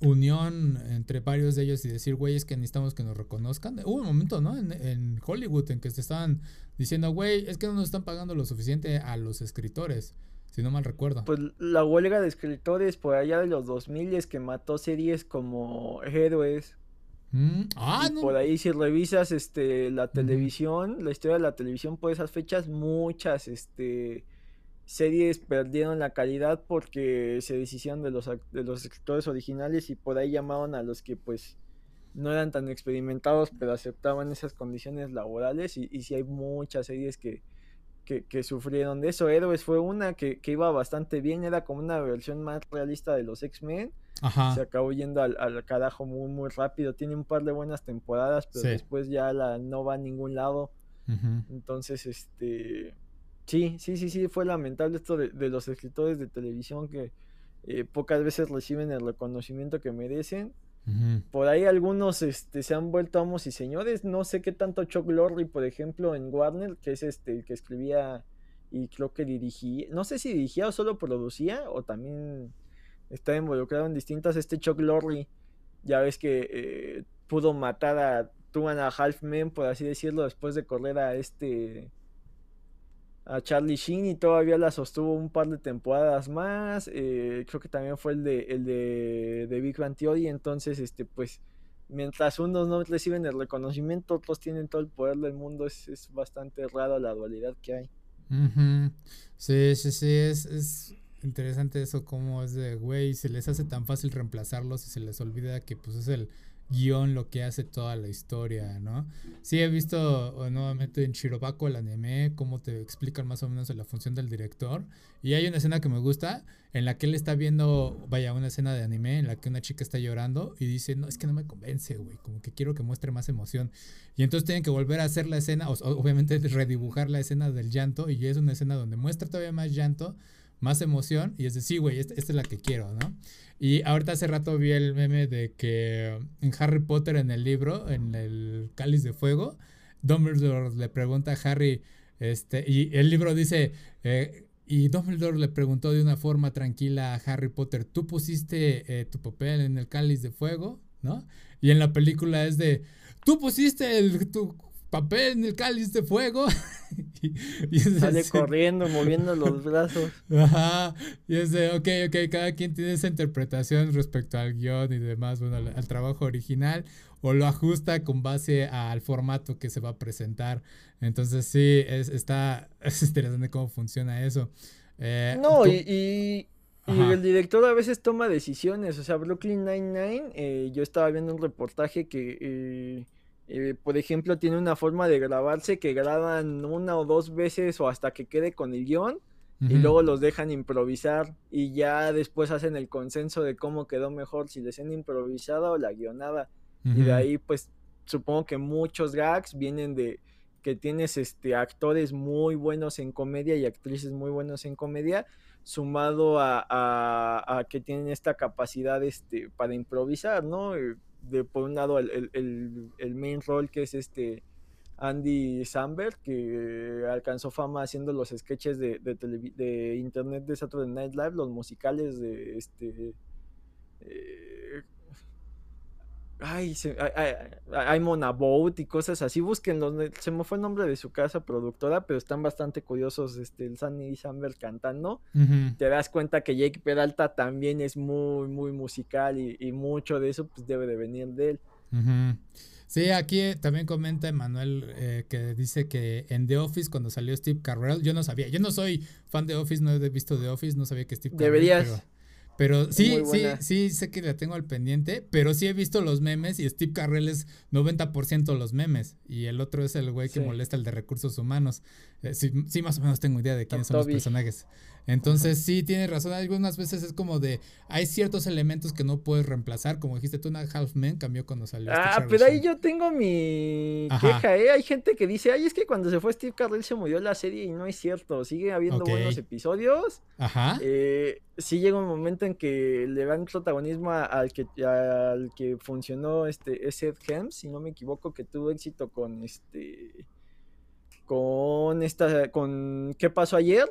Unión entre varios de ellos y decir, güey, es que necesitamos que nos reconozcan. Hubo un momento, ¿no? En, Hollywood en que se estaban diciendo, güey, es que no nos están pagando lo suficiente a los escritores, si no mal recuerdo.
Pues la huelga de escritores por allá de los 2000 es que mató series como Héroes. Mm, ah, no. Por ahí si revisas este la televisión, la historia de la televisión por esas fechas, muchas este series perdieron la calidad porque se deshicieron de los, de los escritores originales y por ahí llamaron a los que pues no eran tan experimentados pero aceptaban esas condiciones laborales y, y sí hay muchas series que, que, sufrieron de eso. Héroes fue una que, iba bastante bien, era como una versión más realista de los X-Men. Se acabó yendo al, al, carajo muy, muy rápido. Tiene un par de buenas temporadas, pero después ya la, no va a ningún lado. Entonces, este Sí, sí, sí, sí, fue lamentable esto de, los escritores de televisión que eh, pocas veces reciben el reconocimiento que merecen. Por ahí algunos este, se han vuelto amos y señores. No sé qué tanto Chuck Lorre, por ejemplo, en Warner, que es este el que escribía y creo que dirigía, no sé si dirigía o solo producía o también está involucrado en distintas. Este Chuck Lorre, ya ves que eh, pudo matar a Two and a Half Men, por así decirlo, después de correr a este a Charlie Sheen y todavía la sostuvo un par de temporadas más. Eh, creo que también fue el de, el de, Big Bang Theory. Entonces, este, pues, mientras unos no reciben el reconocimiento, otros tienen todo el poder del mundo. Es, bastante raro la dualidad que hay.
Sí, sí, sí, es, es interesante eso, como es de, güey, se les hace tan fácil reemplazarlos y se les olvida que pues es el guion lo que hace toda la historia, ¿no? Sí he visto nuevamente en Shirobako el anime, cómo te explican más o menos la función del director. Y hay una escena que me gusta, en la que él está viendo, vaya, una escena de anime en la que una chica está llorando y dice, no, es que no me convence, güey, como que quiero que muestre más emoción. Y entonces tienen que volver a hacer la escena, o, obviamente redibujar la escena del llanto, y es una escena donde muestra todavía más llanto, más emoción, y es de, sí, güey, esta es la que quiero, ¿no? Y ahorita hace rato vi el meme de que en Harry Potter, en el libro, en el Cáliz de Fuego, Dumbledore le pregunta a Harry, este, y el libro dice, eh, y Dumbledore le preguntó de una forma tranquila a Harry Potter, ¿tú pusiste eh, tu papel en el Cáliz de Fuego? ¿No? Y en la película es de, ¿tú pusiste el, tu papel en el Cáliz de Fuego?
y Sale corriendo, moviendo los brazos.
Ajá. Y es de, ok, ok, cada quien tiene esa interpretación respecto al guion y demás, bueno, al, trabajo original, o lo ajusta con base al formato que se va a presentar. Entonces, sí, es, está, es interesante cómo funciona eso.
Eh, no, y, y el director a veces toma decisiones. O sea, Brooklyn Nine-Nine, eh, yo estaba viendo un reportaje que, eh, eh, por ejemplo, tiene una forma de grabarse que graban una o dos veces o hasta que quede con el guion. Y luego los dejan improvisar y ya después hacen el consenso de cómo quedó mejor, si la escena improvisada o la guionada. Y de ahí, pues, supongo que muchos gags vienen de que tienes este actores muy buenos en comedia y actrices muy buenos en comedia sumado a, que tienen esta capacidad este, para improvisar, ¿no? De, por un lado el, main role que es este Andy Samberg, que alcanzó fama haciendo los sketches de, de, internet de Saturday Night Live, los musicales de este... Eh, Ay, se, hay, hay, Monabout y cosas así. Búsquenlo. Se me fue el nombre de su casa productora, pero están bastante curiosos. Este, el Sunny y Samber cantando. Te das cuenta que Jake Peralta también es muy, muy musical y, mucho de eso pues debe de venir de él.
Sí, aquí también comenta Emanuel eh, que dice que en The Office cuando salió Steve Carell, yo no sabía, yo no soy fan de Office, no he visto The Office, no sabía que Steve
Carell. Deberías.
Pero sí, sí, sí, sé que la tengo al pendiente, pero sí he visto los memes y Steve Carrell es 90% los memes y el otro es el güey que molesta el de recursos humanos. Eh, sí, sí, más o menos tengo idea de quiénes son los personajes. Entonces sí, tienes razón. Algunas veces es como de, hay ciertos elementos que no puedes reemplazar. Como dijiste tú, una Half Men cambió cuando salió.
Este ah, pero ahí yo tengo mi queja, ¿eh? Hay gente que dice, ay, es que cuando se fue Steve Carell se murió la serie y no es cierto. Sigue habiendo buenos episodios. Ajá. Eh, sí llega un momento en que le dan protagonismo al que, al que funcionó este, ese Helms, si no me equivoco, que tuvo éxito con este con esta con ¿Qué pasó ayer?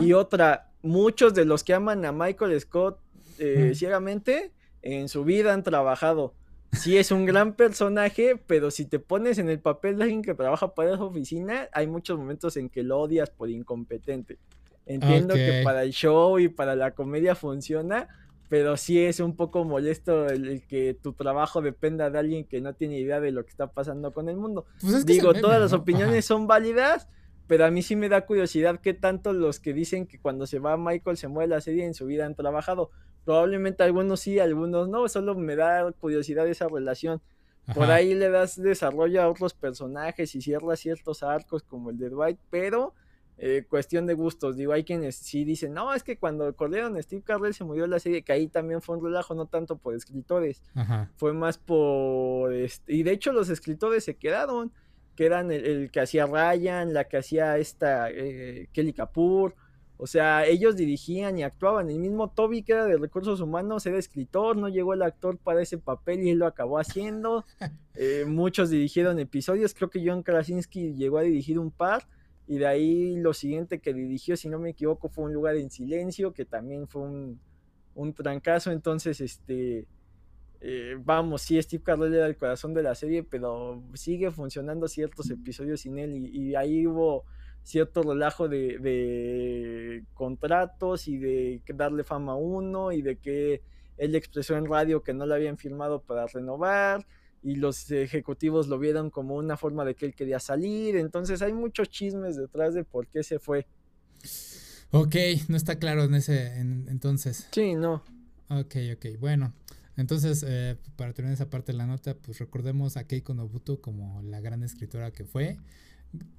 Y otra, muchos de los que aman a Michael Scott eh, ciegamente en su vida han trabajado. Sí es un gran personaje, pero si te pones en el papel de alguien que trabaja para esa oficina, hay muchos momentos en que lo odias por incompetente. Entiendo que para el show y para la comedia funciona, pero sí es un poco molesto el, que tu trabajo dependa de alguien que no tiene idea de lo que está pasando con el mundo. Pues Digo, todas las opiniones son válidas, pero a mí sí me da curiosidad qué tanto los que dicen que cuando se va Michael se mueve la serie en su vida han trabajado. Probablemente algunos sí, algunos no, solo me da curiosidad esa relación. Por ahí le das desarrollo a otros personajes y cierras ciertos arcos como el de Dwight, pero eh, cuestión de gustos. Digo, hay quienes sí dicen, no, es que cuando corrieron Steve Carell se murió la serie, que ahí también fue un relajo, no tanto por escritores, fue más por... Este, y de hecho los escritores se quedaron, que eran el, que hacía Ryan, la que hacía esta eh, Kelly Kapoor. O sea, ellos dirigían y actuaban. El mismo Toby, que era de recursos humanos, era escritor, no llegó el actor para ese papel y él lo acabó haciendo. Eh, muchos dirigieron episodios, creo que John Krasinski llegó a dirigir un par y de ahí lo siguiente que dirigió, si no me equivoco, fue Un lugar en silencio, que también fue un, un trancazo. Entonces, este, eh, vamos, sí, Steve Carell era el corazón de la serie, pero sigue funcionando ciertos episodios sin él. Y, ahí hubo cierto relajo de, de, contratos y de darle fama a uno y de que él expresó en radio que no le habían firmado para renovar y los ejecutivos lo vieron como una forma de que él quería salir. Entonces hay muchos chismes detrás de por qué se fue.
Ok, no está claro en ese entonces.
Sí, no.
Ok, ok, bueno. Entonces, eh, para terminar esa parte de la nota, pues recordemos a Keiko Nobuto como la gran escritora que fue.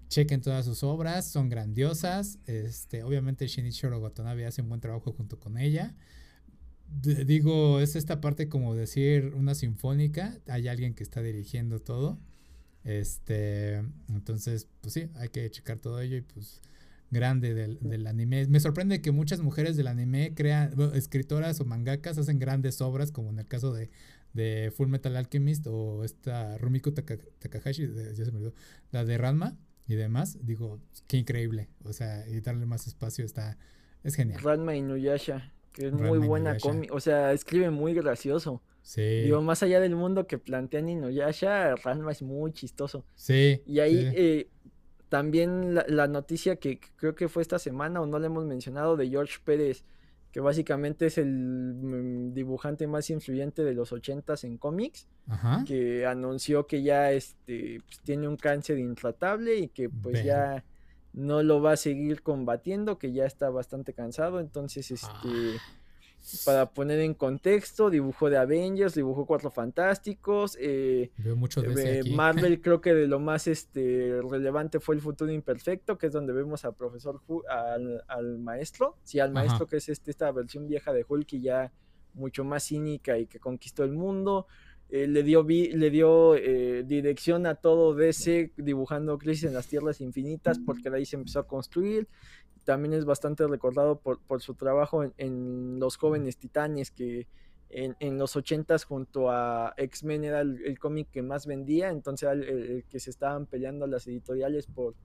Chequen todas sus obras, son grandiosas. Este, obviamente Shinichiro Watanabe hace un buen trabajo junto con ella digo, es esta parte como decir una sinfónica, hay alguien que está dirigiendo todo. Este, entonces, pues sí, hay que checar todo ello y pues grande del, anime. Me sorprende que muchas mujeres del anime crean, escritoras o mangakas hacen grandes obras, como en el caso de, de Full Metal Alchemist o esta Rumiko Takahashi, ya se me olvidó, la de Ranma y demás. Digo, qué increíble. O sea, y darle más espacio está, es genial.
Ranma y Nuyasha que es muy buena cómic, o sea, escribe muy gracioso. Sí. Digo, más allá del mundo que plantea Inuyasha, Ranma es muy chistoso. Sí. Y ahí, Eh, también la, noticia que creo que fue esta semana o no le hemos mencionado de George Pérez, que básicamente es el mm, dibujante más influyente de los ochentas en cómics, que anunció que ya este, pues, tiene un cáncer intratable y que pues ya no lo va a seguir combatiendo, que ya está bastante cansado, entonces este... Ah para poner en contexto, dibujó de Avengers, dibujó Cuatro Fantásticos. Eh,
Veo mucho de
eh, Marvel creo que de lo más este, relevante fue el futuro imperfecto, que es donde vemos al profesor al, maestro, sí, al maestro que es este, esta versión vieja de Hulk y ya mucho más cínica y que conquistó el mundo. Eh, le dio, le dio dirección a todo DC dibujando Crisis en las Tierras Infinitas porque de ahí se empezó a construir también es bastante recordado por, su trabajo en, Los Jóvenes Titanes, que en, los 80 junto a X-Men era el, cómic que más vendía, entonces era el, que se estaban peleando las editoriales por,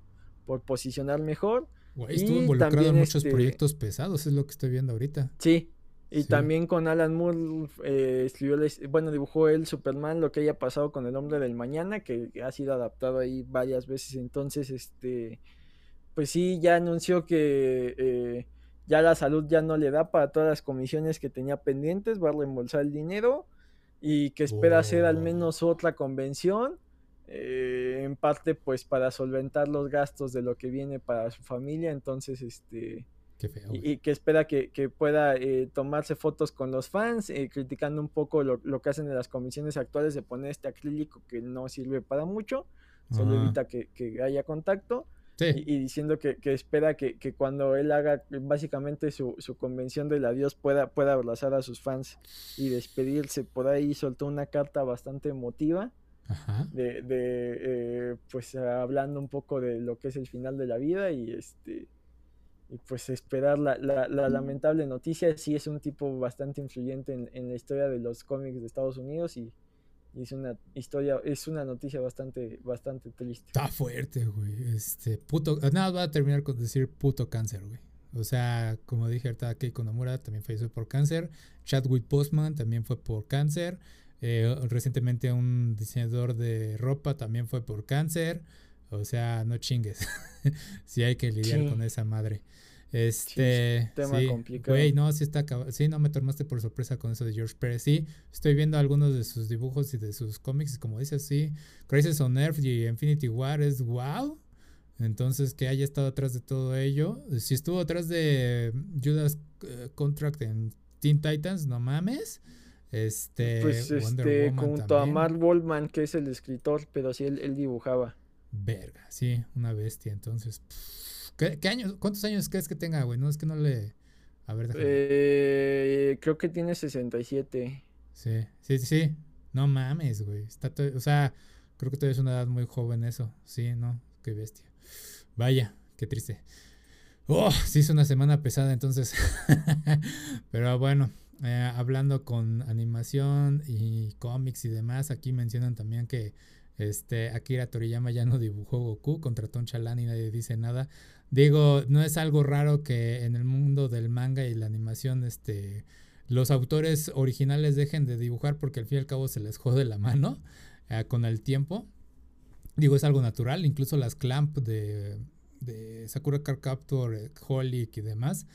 por posicionar mejor.
estuvo involucrado en muchos este proyectos pesados, es lo que estoy viendo ahorita.
Sí, y también con Alan Moore eh, escribió, bueno, dibujó el Superman, lo que haya pasado con el Hombre del Mañana, que ha sido adaptado ahí varias veces, entonces, este pues sí, ya anunció que eh, ya la salud ya no le da para todas las comisiones que tenía pendientes, va a reembolsar el dinero y que espera hacer al menos otra convención, eh, en parte pues para solventar los gastos de lo que viene para su familia, entonces este... y, que espera que, pueda eh, tomarse fotos con los fans, criticando un poco lo, que hacen en las comisiones actuales de poner este acrílico que no sirve para mucho, solo evita que, que haya contacto. Y, diciendo que, espera que, cuando él haga básicamente su, convención del adiós pueda, pueda abrazar a sus fans y despedirse. Por ahí soltó una carta bastante emotiva. De, eh, pues hablando un poco de lo que es el final de la vida y este y pues esperar la, la, lamentable noticia sí es un tipo bastante influyente en, en la historia de los cómics de Estados Unidos y, es una historia, es una noticia bastante, bastante triste.
Está fuerte, güey. Este, puto, nada, va a terminar con decir puto cáncer, güey. O sea, como dije ahorita, Keiko Nomura también falleció por cáncer. Chadwick Postman también fue por cáncer. Eh, recientemente un diseñador de ropa también fue por cáncer. O sea, no chingues. si hay que lidiar con esa madre. Este. tema complicado. Güey, no, sí está. Sí, no me tomaste por sorpresa con eso de George Pérez. Sí, estoy viendo algunos de sus dibujos y de sus cómics. como dices, sí. Crisis on Earth y Infinity War es wow. Entonces, que haya estado atrás de todo ello. Si estuvo atrás de Judas eh, Contract en Teen Titans, no mames. Este.
Pues este, junto a Mark Waldman, que es el escritor, pero sí él, dibujaba.
Verga, sí, una bestia. Entonces. ¿Qué, años, ¿Cuántos años crees que tenga, güey? No es que no le. A ver,
eh, creo que tiene 67.
Sí, sí, sí. No mames, güey. Está o sea, creo que todavía es una edad muy joven eso. Sí, no, qué bestia. Vaya, qué triste. Oh, sí es una semana pesada entonces. Pero bueno, eh, hablando con animación y cómics y demás, aquí mencionan también que este Akira Toriyama ya no dibujó Goku, contrató un chalán y nadie dice nada. Digo, no es algo raro que en el mundo del manga y la animación, este, los autores originales dejen de dibujar porque al fin y al cabo se les jode la mano eh, con el tiempo. Digo, es algo natural, incluso las clamp de, de Sakura Car Captor, Holic y demás.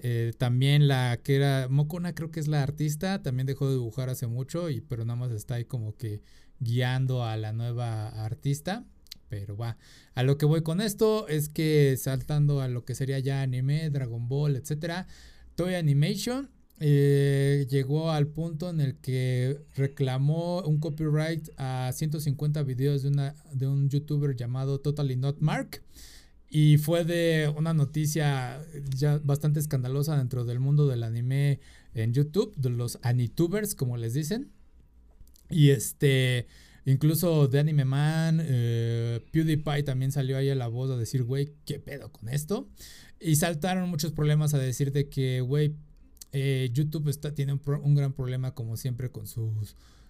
Eh, también la que era Mokona, creo que es la artista, también dejó de dibujar hace mucho, y, pero nada más está ahí como que guiando a la nueva artista. Pero va, a lo que voy con esto es que saltando a lo que sería ya anime, Dragon Ball, etcétera, Toy Animation eh, llegó al punto en el que reclamó un copyright a 150 videos de, una, de un youtuber llamado Totally Not Mark. Y fue de una noticia ya bastante escandalosa dentro del mundo del anime en YouTube, de los Anitubers, como les dicen. Y este, Incluso de Anime Man, eh, PewDiePie también salió ahí a la voz a decir, güey, ¿qué pedo con esto? Y saltaron muchos problemas a decir de que, güey, eh, YouTube está, tiene un, gran problema como siempre con su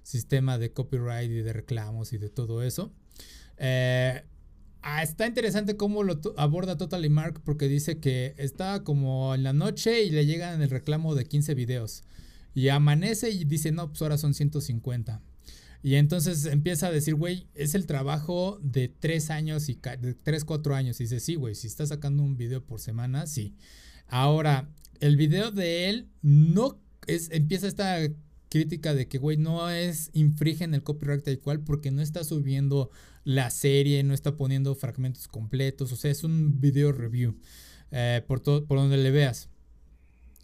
sistema de copyright y de reclamos y de todo eso. Eh, ah, está interesante cómo lo aborda Totally Mark porque dice que está como en la noche y le llegan el reclamo de 15 videos. Y amanece y dice, no, pues ahora son 150. Y entonces empieza a decir, güey, es el trabajo de tres años y tres, cuatro años. Y dice, sí, güey, si está sacando un video por semana, sí. Ahora, el video de él no es, empieza esta crítica de que, güey, no es, infringen el copyright tal cual porque no está subiendo la serie, no está poniendo fragmentos completos, o sea, es un video review eh, por, todo, por donde le veas.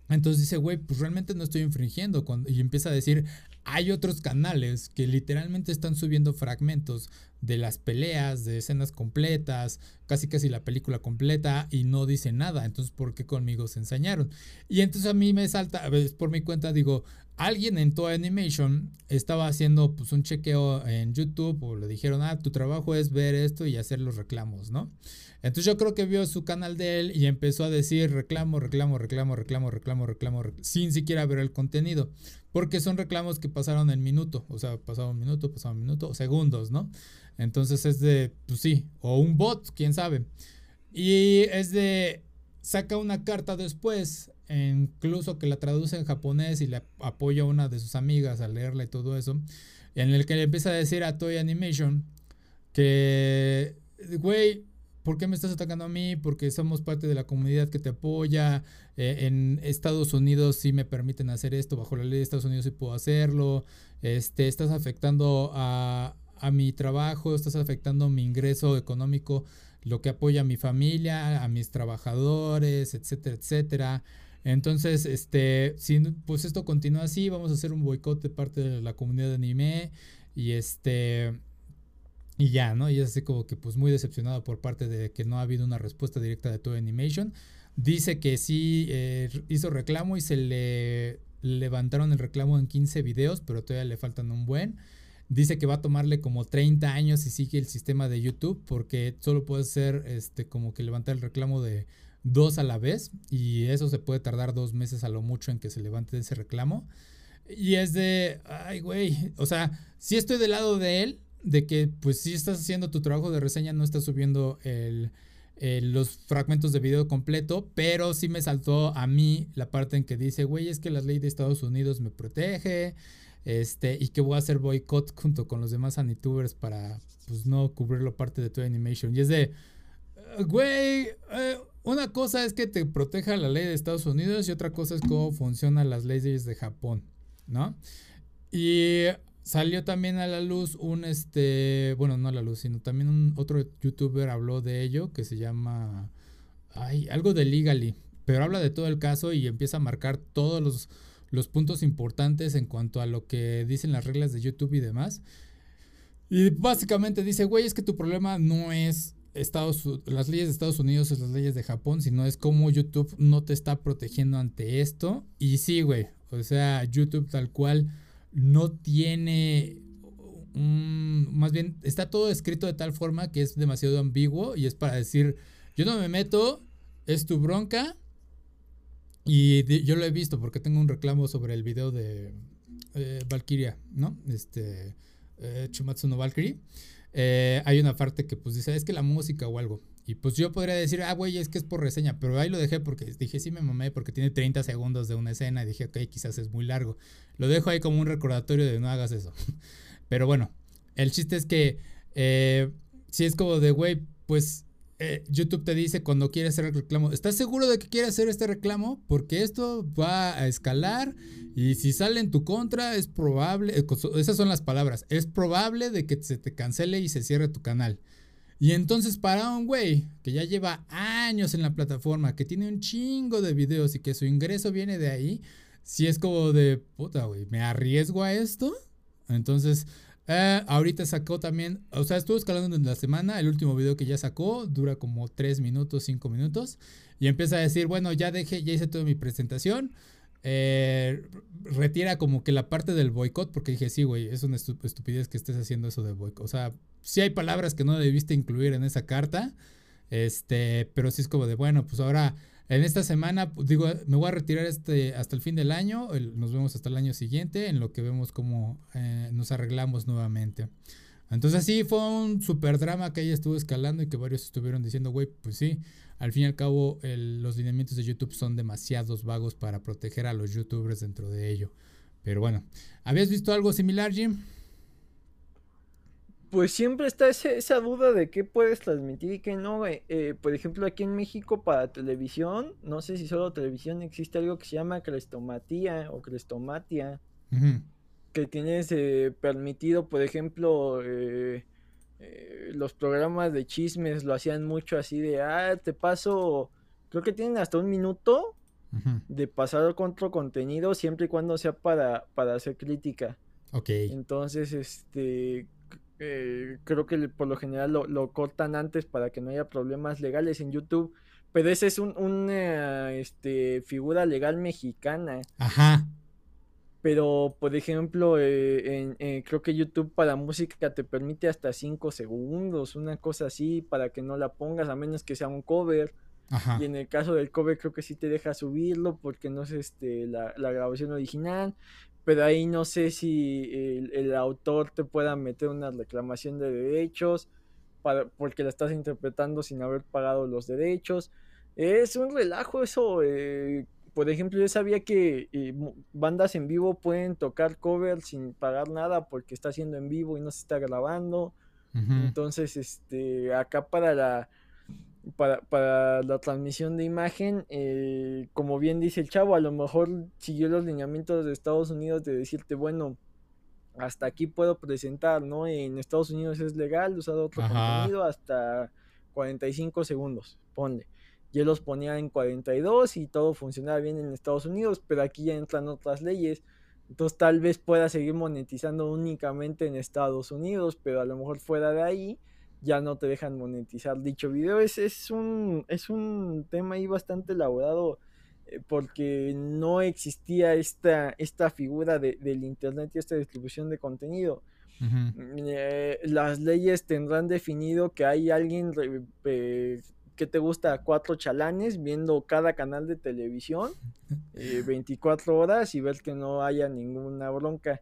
Entonces dice, güey, pues realmente no estoy infringiendo. Y empieza a decir, hay otros canales que literalmente están subiendo fragmentos de las peleas, de escenas completas, casi casi la película completa y no dice nada. Entonces, ¿por qué conmigo se ensañaron? Y entonces a mí me salta, a veces por mi cuenta digo, alguien en Toy Animation estaba haciendo pues un chequeo en YouTube o le dijeron, ah, tu trabajo es ver esto y hacer los reclamos, ¿no? Entonces yo creo que vio su canal de él y empezó a decir reclamo, reclamo, reclamo, reclamo, reclamo, reclamo, sin siquiera ver el contenido. Porque son reclamos que pasaron en minuto, o sea, pasado un minuto, pasado un minuto, segundos, ¿no? Entonces es de, pues sí, o un bot, quién sabe. Y es de, saca una carta después, incluso que la traduce en japonés y le apoya a una de sus amigas a leerla y todo eso, en el que le empieza a decir a Toy Animation que, güey, ¿por qué me estás atacando a mí? Porque somos parte de la comunidad que te apoya. Eh, en Estados Unidos sí me permiten hacer esto, bajo la ley de Estados Unidos sí puedo hacerlo. Este, estás afectando a, a mi trabajo, estás afectando mi ingreso económico, lo que apoya a mi familia, a mis trabajadores, etcétera, etcétera. Entonces, este, si pues esto continúa así, vamos a hacer un boicot de parte de la comunidad de anime y este y ya, ¿no? Y es así como que pues muy decepcionado por parte de que no ha habido una respuesta directa de Toy Animation. Dice que sí eh, hizo reclamo y se le levantaron el reclamo en 15 videos, pero todavía le faltan un buen. Dice que va a tomarle como 30 años si sigue el sistema de YouTube, porque solo puede ser este, como que levantar el reclamo de dos a la vez, y eso se puede tardar dos meses a lo mucho en que se levante ese reclamo. Y es de, ay, güey, o sea, si estoy del lado de él, de que pues si estás haciendo tu trabajo de reseña, no estás subiendo el, los fragmentos de video completo, pero sí me saltó a mí la parte en que dice, güey, es que la ley de Estados Unidos me protege, este, y que voy a hacer boicot junto con los demás Anitubers para pues no cubrirlo parte de tu animation. Y es de, güey, eh, una cosa es que te proteja la ley de Estados Unidos y otra cosa es cómo funcionan las leyes de Japón, ¿no? Y Salió también a la luz un, este, bueno, no a la luz, sino también un otro youtuber habló de ello que se llama, ay, algo de Legally, pero habla de todo el caso y empieza a marcar todos los, los puntos importantes en cuanto a lo que dicen las reglas de YouTube y demás. Y básicamente dice, güey, es que tu problema no es Estados, las leyes de Estados Unidos o las leyes de Japón, sino es cómo YouTube no te está protegiendo ante esto. Y sí, güey, o sea, YouTube tal cual no tiene más bien está todo escrito de tal forma que es demasiado ambiguo y es para decir, yo no me meto, es tu bronca. Y yo lo he visto porque tengo un reclamo sobre el video de eh, Valkyria, ¿no? Este, eh, Chumatsu no Valkyrie. Eh, hay una parte que pues dice, es que la música o algo. Y pues yo podría decir, ah, güey, es que es por reseña, pero ahí lo dejé porque dije, sí me mamé porque tiene 30 segundos de una escena y dije, ok, quizás es muy largo. Lo dejo ahí como un recordatorio de no hagas eso. pero bueno, el chiste es que eh, si es como de, güey, pues eh, YouTube te dice cuando quiere hacer el reclamo, ¿estás seguro de que quiere hacer este reclamo? Porque esto va a escalar y si sale en tu contra es probable, eh, esas son las palabras, es probable de que se te cancele y se cierre tu canal. Y entonces para un güey que ya lleva años en la plataforma, que tiene un chingo de videos y que su ingreso viene de ahí, si es como de, puta, güey, ¿me arriesgo a esto? Entonces, eh, ahorita sacó también, o sea, estuvo escalando en la semana, el último video que ya sacó dura como 3 minutos, 5 minutos, y empieza a decir, bueno, ya dejé, ya hice toda mi presentación, eh, retira como que la parte del boicot, porque dije, sí, güey, es una estupidez que estés haciendo eso de boicot. O sea, sí hay palabras que no debiste incluir en esa carta, este, pero sí es como de, bueno, pues ahora en esta semana, digo, me voy a retirar este hasta el fin del año, nos vemos hasta el año siguiente, en lo que vemos cómo eh, nos arreglamos nuevamente. Entonces sí, fue un super drama que ella estuvo escalando y que varios estuvieron diciendo, güey, pues sí, al fin y al cabo los lineamientos de YouTube son demasiados vagos para proteger a los youtubers dentro de ello. Pero bueno, ¿habías visto algo similar, Jim?
Pues siempre está esa duda de qué puedes transmitir y qué no. Eh, por ejemplo, aquí en México para televisión, no sé si solo televisión existe algo que se llama crestomatía o crestomatia, que tienes eh, permitido, por ejemplo, eh, los programas de chismes lo hacían mucho así de, ah, te paso, creo que tienen hasta un minuto de pasar otro contenido siempre y cuando sea para, para hacer crítica.
Ok.
Entonces, este, eh, creo que por lo general lo, cortan antes para que no haya problemas legales en YouTube. Pero esa es un, una este, figura legal mexicana.
Ajá.
Pero, por ejemplo, eh, en, eh, creo que YouTube para música te permite hasta 5 segundos, una cosa así, para que no la pongas, a menos que sea un cover. Ajá. Y en el caso del cover creo que sí te deja subirlo porque no es este, la, la grabación original pero ahí no sé si el, autor te pueda meter una reclamación de derechos para, porque la estás interpretando sin haber pagado los derechos. Es un relajo eso. Eh, por ejemplo, yo sabía que eh, bandas en vivo pueden tocar cover sin pagar nada porque está haciendo en vivo y no se está grabando. Entonces, este, acá para la para, para la transmisión de imagen, eh, como bien dice el chavo, a lo mejor siguió los lineamientos de Estados Unidos de decirte, bueno, hasta aquí puedo presentar, ¿no? En Estados Unidos es legal usar otro contenido hasta 45 segundos, ponle. Yo los ponía en 42 y todo funcionaba bien en Estados Unidos, pero aquí ya entran otras leyes. Entonces tal vez pueda seguir monetizando únicamente en Estados Unidos, pero a lo mejor fuera de ahí ya no te dejan monetizar dicho video. Es, es, un, es un tema ahí bastante elaborado eh, porque no existía esta, esta figura de, del Internet y esta distribución de contenido. Eh, las leyes tendrán definido que hay alguien eh, que te gusta cuatro chalanes viendo cada canal de televisión 24 horas y ver que no haya ninguna bronca.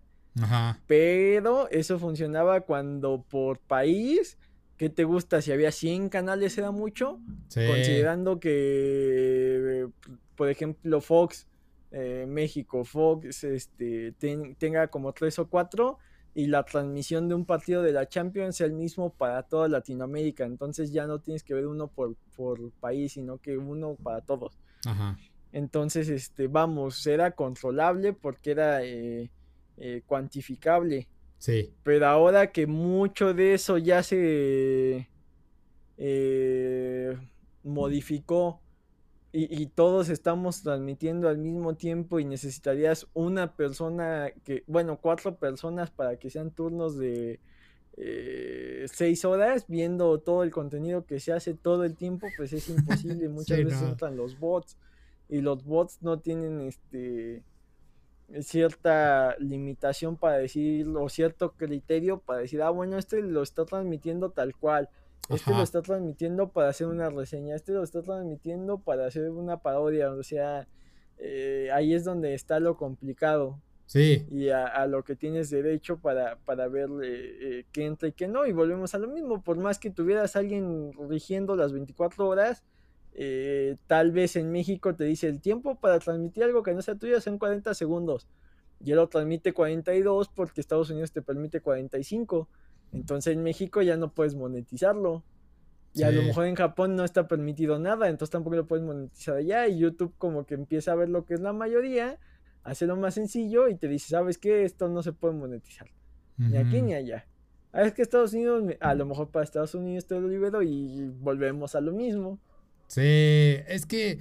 Pero eso funcionaba cuando por país ¿Qué te gusta? Si había 100 canales era mucho, considerando que, por ejemplo, Fox, eh, México, Fox, este, tenga como 3 o 4 y la transmisión de un partido de la Champions sea el mismo para toda Latinoamérica. Entonces ya no tienes que ver uno por, país, sino que uno para todos. Entonces, este, vamos, era controlable porque era eh, eh, cuantificable.
Sí.
Pero ahora que mucho de eso ya se eh, modificó y, todos estamos transmitiendo al mismo tiempo y necesitarías una persona que, bueno, cuatro personas para que sean turnos de eh, seis horas viendo todo el contenido que se hace todo el tiempo, pues es imposible. Muchas veces entran los bots y los bots no tienen este cierta limitación para decir, o cierto criterio para decir, ah, bueno, este lo está transmitiendo tal cual, este lo está transmitiendo para hacer una reseña, este lo está transmitiendo para hacer una parodia, o sea, eh, ahí es donde está lo complicado.
Sí.
Y a, lo que tienes derecho para, para ver eh, qué entra y qué no. Y volvemos a lo mismo. Por más que tuvieras alguien rigiendo las 24 horas, eh, tal vez en México te dice el tiempo para transmitir algo que no sea tuyo son 40 segundos. Y él lo transmite 42 porque Estados Unidos te permite 45. Entonces en México ya no puedes monetizarlo. Y a lo mejor en Japón no está permitido nada, entonces tampoco lo puedes monetizar allá. Y YouTube como que empieza a ver lo que es la mayoría, hace lo más sencillo y te dice, ¿sabes qué? Esto no se puede monetizar. Ni aquí ni allá. Ah, es que Estados Unidos, a lo mejor para Estados Unidos te lo libero y volvemos a lo mismo.
Sí, es que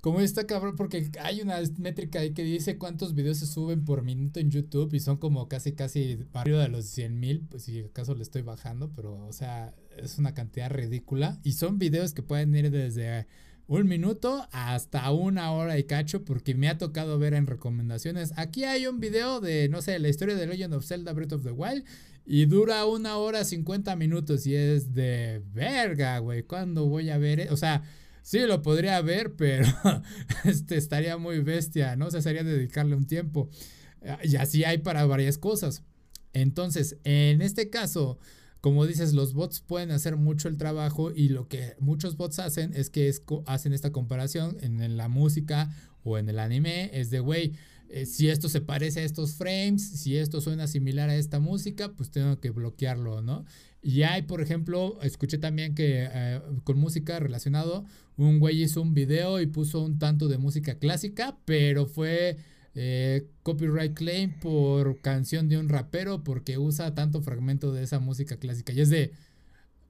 como está cabrón, porque hay una métrica ahí que dice cuántos videos se suben por minuto en YouTube y son como casi, casi arriba de los 100 mil, pues si acaso le estoy bajando, pero o sea, es una cantidad ridícula. Y son videos que pueden ir desde un minuto hasta una hora y cacho, porque me ha tocado ver en recomendaciones. Aquí hay un video de, no sé, la historia de Legend of Zelda Breath of the Wild y dura una hora 50 minutos y es de verga, güey. ¿Cuándo voy a ver? O sea, sí lo podría ver, pero este estaría muy bestia, ¿no? O sea, sería dedicarle un tiempo. Y así hay para varias cosas. Entonces, en este caso, como dices, los bots pueden hacer mucho el trabajo y lo que muchos bots hacen es que hacen esta comparación en, la música o en el anime, es de, güey, eh, si esto se parece a estos frames, si esto suena similar a esta música, pues tengo que bloquearlo, ¿no? Y hay, por ejemplo, escuché también que eh, con música relacionado, un güey hizo un video y puso un tanto de música clásica, pero fue eh, copyright claim por canción de un rapero porque usa tanto fragmento de esa música clásica. Y es de,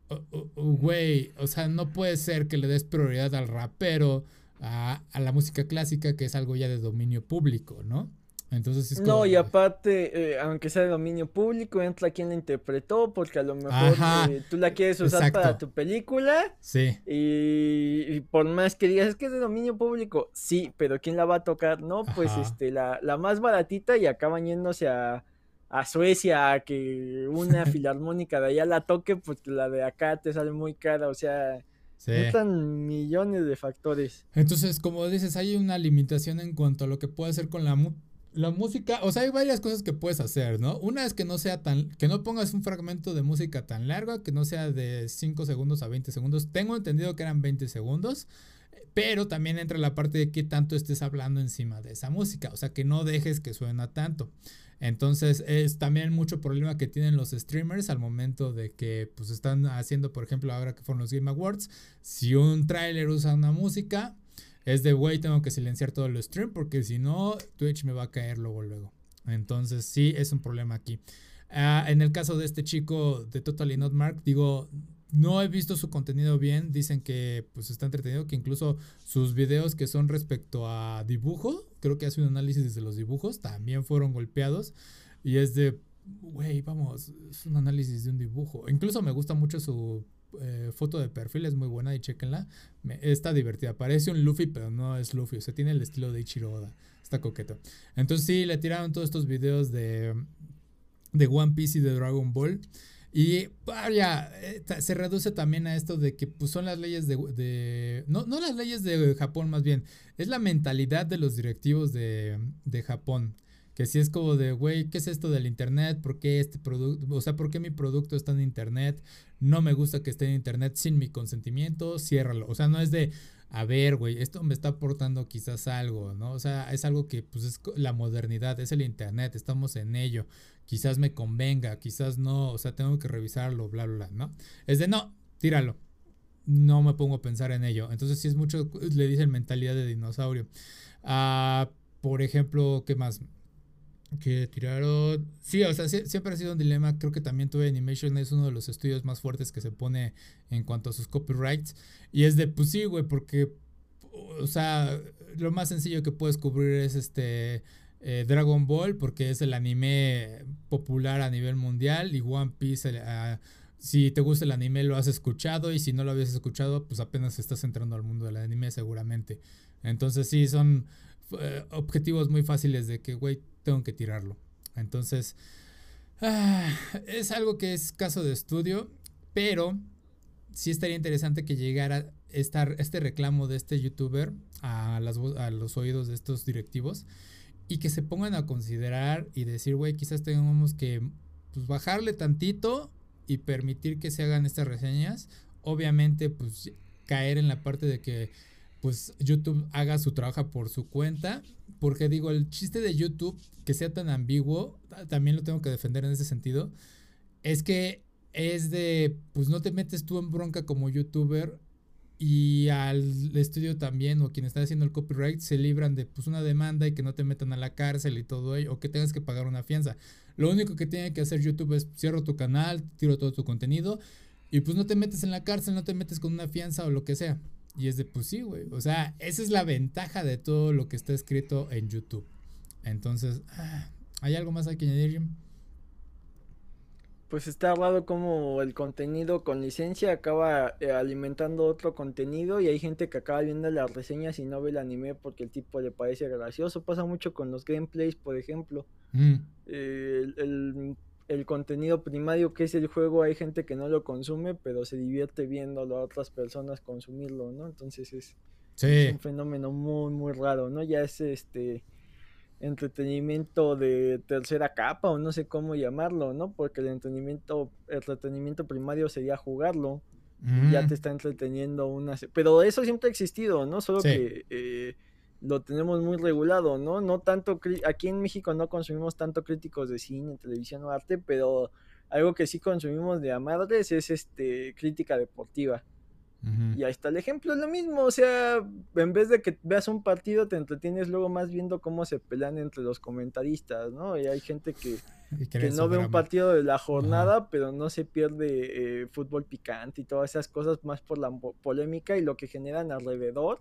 oh, oh, oh, güey, o sea, no puede ser que le des prioridad al rapero a, la música clásica, que es algo ya de dominio público, ¿no? Entonces es
No, y aparte, eh, aunque sea de dominio público, entra quien la interpretó, porque a lo mejor eh, tú la quieres usar para tu película. Sí. Y, por más que digas, es que es de dominio público, sí, pero ¿quién la va a tocar? No, pues este, la, la más baratita y acaban yéndose a, a Suecia a que una filarmónica de allá la toque, pues la de acá te sale muy cara, o sea Sí. millones de factores.
Entonces, como dices, hay una limitación en cuanto a lo que puede hacer con la, la música. O sea, hay varias cosas que puedes hacer, ¿no? Una es que no sea tan. que no pongas un fragmento de música tan largo, que no sea de 5 segundos a 20 segundos. Tengo entendido que eran 20 segundos. Pero también entra la parte de que tanto estés hablando encima de esa música. O sea, que no dejes que suena tanto. Entonces es también mucho problema que tienen los streamers al momento de que pues están haciendo, por ejemplo, ahora que fueron los Game Awards, si un tráiler usa una música, es de, güey, tengo que silenciar todo el stream porque si no, Twitch me va a caer luego, luego. Entonces sí, es un problema aquí. Ah, en el caso de este chico de Totally Not Mark, digo, no he visto su contenido bien. Dicen que pues está entretenido, que incluso sus videos que son respecto a dibujo, creo que hace un análisis de los dibujos, también fueron golpeados. Y es de, güey, vamos, es un análisis de un dibujo. Incluso me gusta mucho su eh, foto de perfil, es muy buena y chequenla. está divertida. Parece un Luffy, pero no es Luffy. O sea, tiene el estilo de Ichiro Oda. Está coqueto. Entonces sí, le tiraron todos estos videos de, de One Piece y de Dragon Ball. Y vaya, eh, se reduce también a esto de que pues, son las leyes de, no, no, las leyes de Japón más bien, es la mentalidad de los directivos de, de Japón. Que si es como de, güey, ¿qué es esto del Internet? ¿Por qué este producto? O sea, ¿por qué mi producto está en Internet? No me gusta que esté en Internet sin mi consentimiento, ciérralo. O sea, no es de, a ver, güey, esto me está aportando quizás algo, ¿no? O sea, es algo que pues es la modernidad, es el Internet, estamos en ello quizás me convenga, quizás no, o sea, tengo que revisarlo, bla, bla, bla, ¿no? Es de no, tíralo. No me pongo a pensar en ello. Entonces, sí es mucho, le dicen mentalidad de dinosaurio. Ah, por ejemplo, ¿qué más? Que tiraron. Sí, o sea, siempre ha sido un dilema. Creo que también tuve Animation es uno de los estudios más fuertes que se pone en cuanto a sus copyrights. Y es de, pues sí, güey, porque, o sea, lo más sencillo que puedes cubrir es este eh, Dragon Ball porque es el anime popular a nivel mundial y One Piece, eh, si te gusta el anime lo has escuchado y si no lo habías escuchado pues apenas estás entrando al mundo del anime seguramente. Entonces sí, son eh, objetivos muy fáciles de que, güey, tengo que tirarlo. Entonces, ah, es algo que es caso de estudio, pero sí estaría interesante que llegara este reclamo de este youtuber a los oídos de estos directivos y que se pongan a considerar y decir, güey, quizás tengamos que pues, bajarle tantito y permitir que se hagan estas reseñas. Obviamente, pues caer en la parte de que pues YouTube haga su trabajo por su cuenta. Porque digo, el chiste de YouTube, que sea tan ambiguo, también lo tengo que defender en ese sentido, es que es de, pues no te metes tú en bronca como youtuber y al estudio también o quien está haciendo el copyright se libran de pues una demanda y que no te metan a la cárcel y todo ello o que tengas que pagar una fianza. Lo único que tiene que hacer YouTube es cierro tu canal, tiro todo tu contenido y pues no te metes en la cárcel, no te metes con una fianza o lo que sea. Y es de pues sí, güey. O sea, esa es la ventaja de todo lo que está escrito en YouTube. Entonces, ah, ¿hay algo más que añadir, Jim?
pues está raro como el contenido con licencia acaba eh, alimentando otro contenido y hay gente que acaba viendo las reseñas y no ve el anime porque el tipo le parece gracioso. Pasa mucho con los gameplays, por ejemplo. Mm. Eh, el, contenido primario que es el juego, hay gente que no lo consume, pero se divierte viéndolo a otras personas consumirlo, ¿no? Entonces es, es un fenómeno muy, muy raro, ¿no? Ya es este entretenimiento de tercera capa o no sé cómo llamarlo, ¿no? Porque el entretenimiento, el entretenimiento primario sería jugarlo. Y ya te está entreteniendo una... Pero eso siempre ha existido, ¿no? Solo que eh, lo tenemos muy regulado, ¿no? No tanto, aquí en México no consumimos tanto críticos de cine, televisión o arte, pero algo que sí consumimos de amadres es este crítica deportiva. Y ahí está el ejemplo, es lo mismo, o sea, en vez de que veas un partido, te entretienes luego más viendo cómo se pelean entre los comentaristas, ¿no? Y hay gente que, que no ve un partido de la jornada, pero no se pierde eh, fútbol picante y todas esas cosas más por la polémica y lo que generan alrededor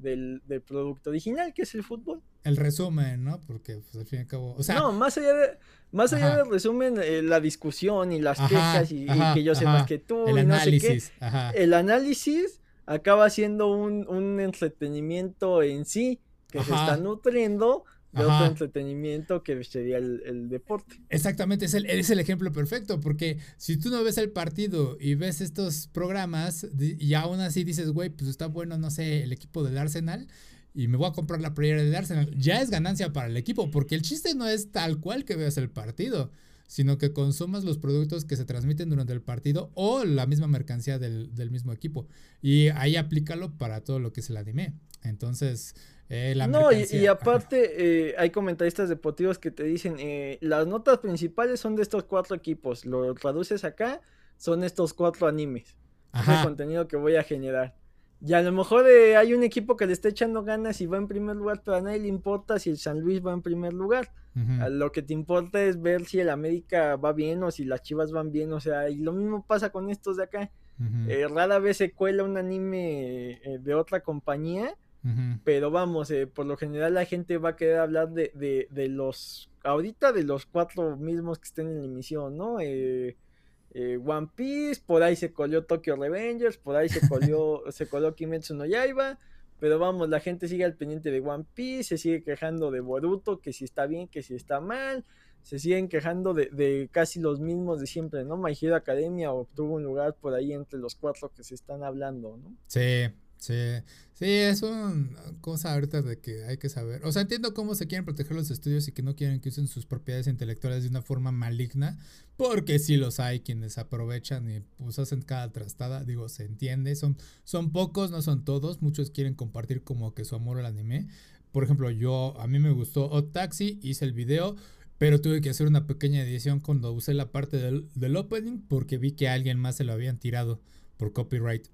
del, producto original, que es el fútbol.
El resumen, ¿no? Porque pues, al fin y al cabo, o sea...
No, más allá, de, más allá del resumen, eh, la discusión y las quejas y, que yo sé más que tú. El análisis. El análisis acaba siendo un, un entretenimiento en sí que se está nutriendo de otro entretenimiento que sería el, deporte.
Exactamente, es el, es el ejemplo perfecto, porque si tú no ves el partido y ves estos programas y aún así dices, güey, pues está bueno, no sé, el equipo del Arsenal y me voy a comprar la playera del Arsenal, ya es ganancia para el equipo, porque el chiste no es tal cual que veas el partido, sino que consumas los productos que se transmiten durante el partido o la misma mercancía del, del mismo equipo. Y ahí aplícalo para todo lo que es el anime. Entonces, eh,
no, y, aparte eh, hay comentaristas deportivos que te dicen, eh, las notas principales son de estos cuatro equipos, lo traduces acá, son estos cuatro animes, es el contenido que voy a generar. Y a lo mejor hay un equipo que le está echando ganas y va en primer lugar, pero a nadie le importa si el San Luis va en primer lugar. Lo que te importa es ver si el América va bien o si las Chivas van bien, o sea, y lo mismo pasa con estos de acá. rara vez se cuela un anime de otra compañía pero vamos, eh, por lo general la gente va a querer hablar de, de, de, los, ahorita de los cuatro mismos que estén en la emisión, ¿no? Eh, eh, One Piece, por ahí se colió Tokyo Revengers, por ahí se colió, se coló Kimetsu no Yaiba, pero vamos, la gente sigue al pendiente de One Piece, se sigue quejando de Boruto, que si está bien, que si está mal, se siguen quejando de, de casi los mismos de siempre, ¿no? My Hero Academia obtuvo un lugar por ahí entre los cuatro que se están hablando, ¿no?
Sí, Sí, sí, es una cosa ahorita de que hay que saber. O sea, entiendo cómo se quieren proteger los estudios y que no quieren que usen sus propiedades intelectuales de una forma maligna, porque sí los hay quienes aprovechan y pues hacen cada trastada, digo, se entiende, son, son pocos, no son todos, muchos quieren compartir como que su amor al anime. Por ejemplo, yo, a mí me gustó Odd Taxi, hice el video, pero tuve que hacer una pequeña edición cuando usé la parte del, del opening porque vi que a alguien más se lo habían tirado por copyright.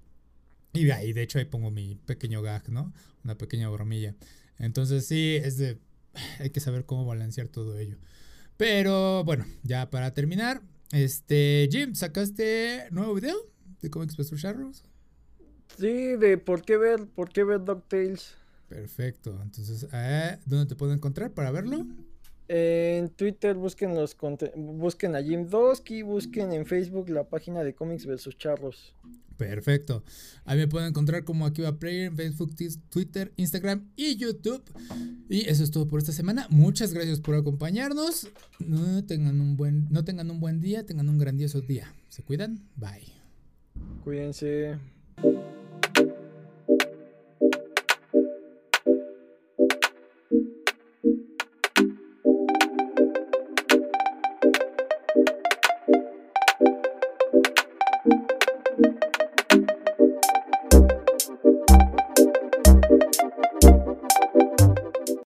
Y de ahí, de hecho, ahí pongo mi pequeño gag, ¿no? Una pequeña bromilla. Entonces, sí, es de. Hay que saber cómo balancear todo ello. Pero bueno, ya para terminar, este. Jim, ¿sacaste nuevo video de Comics vs. Charros?
Sí, de por qué ver, por qué ver DuckTales.
Perfecto. Entonces, ¿eh? ¿dónde te puedo encontrar para verlo?
En Twitter busquen los busquen a Jim Dosky, busquen en Facebook la página de Comics vs. Charros.
Perfecto. Ahí me pueden encontrar como aquí va Player en Facebook, Twitter, Instagram y YouTube. Y eso es todo por esta semana. Muchas gracias por acompañarnos. No tengan un buen, no tengan un buen día, tengan un grandioso día. ¿Se cuidan? Bye.
Cuídense.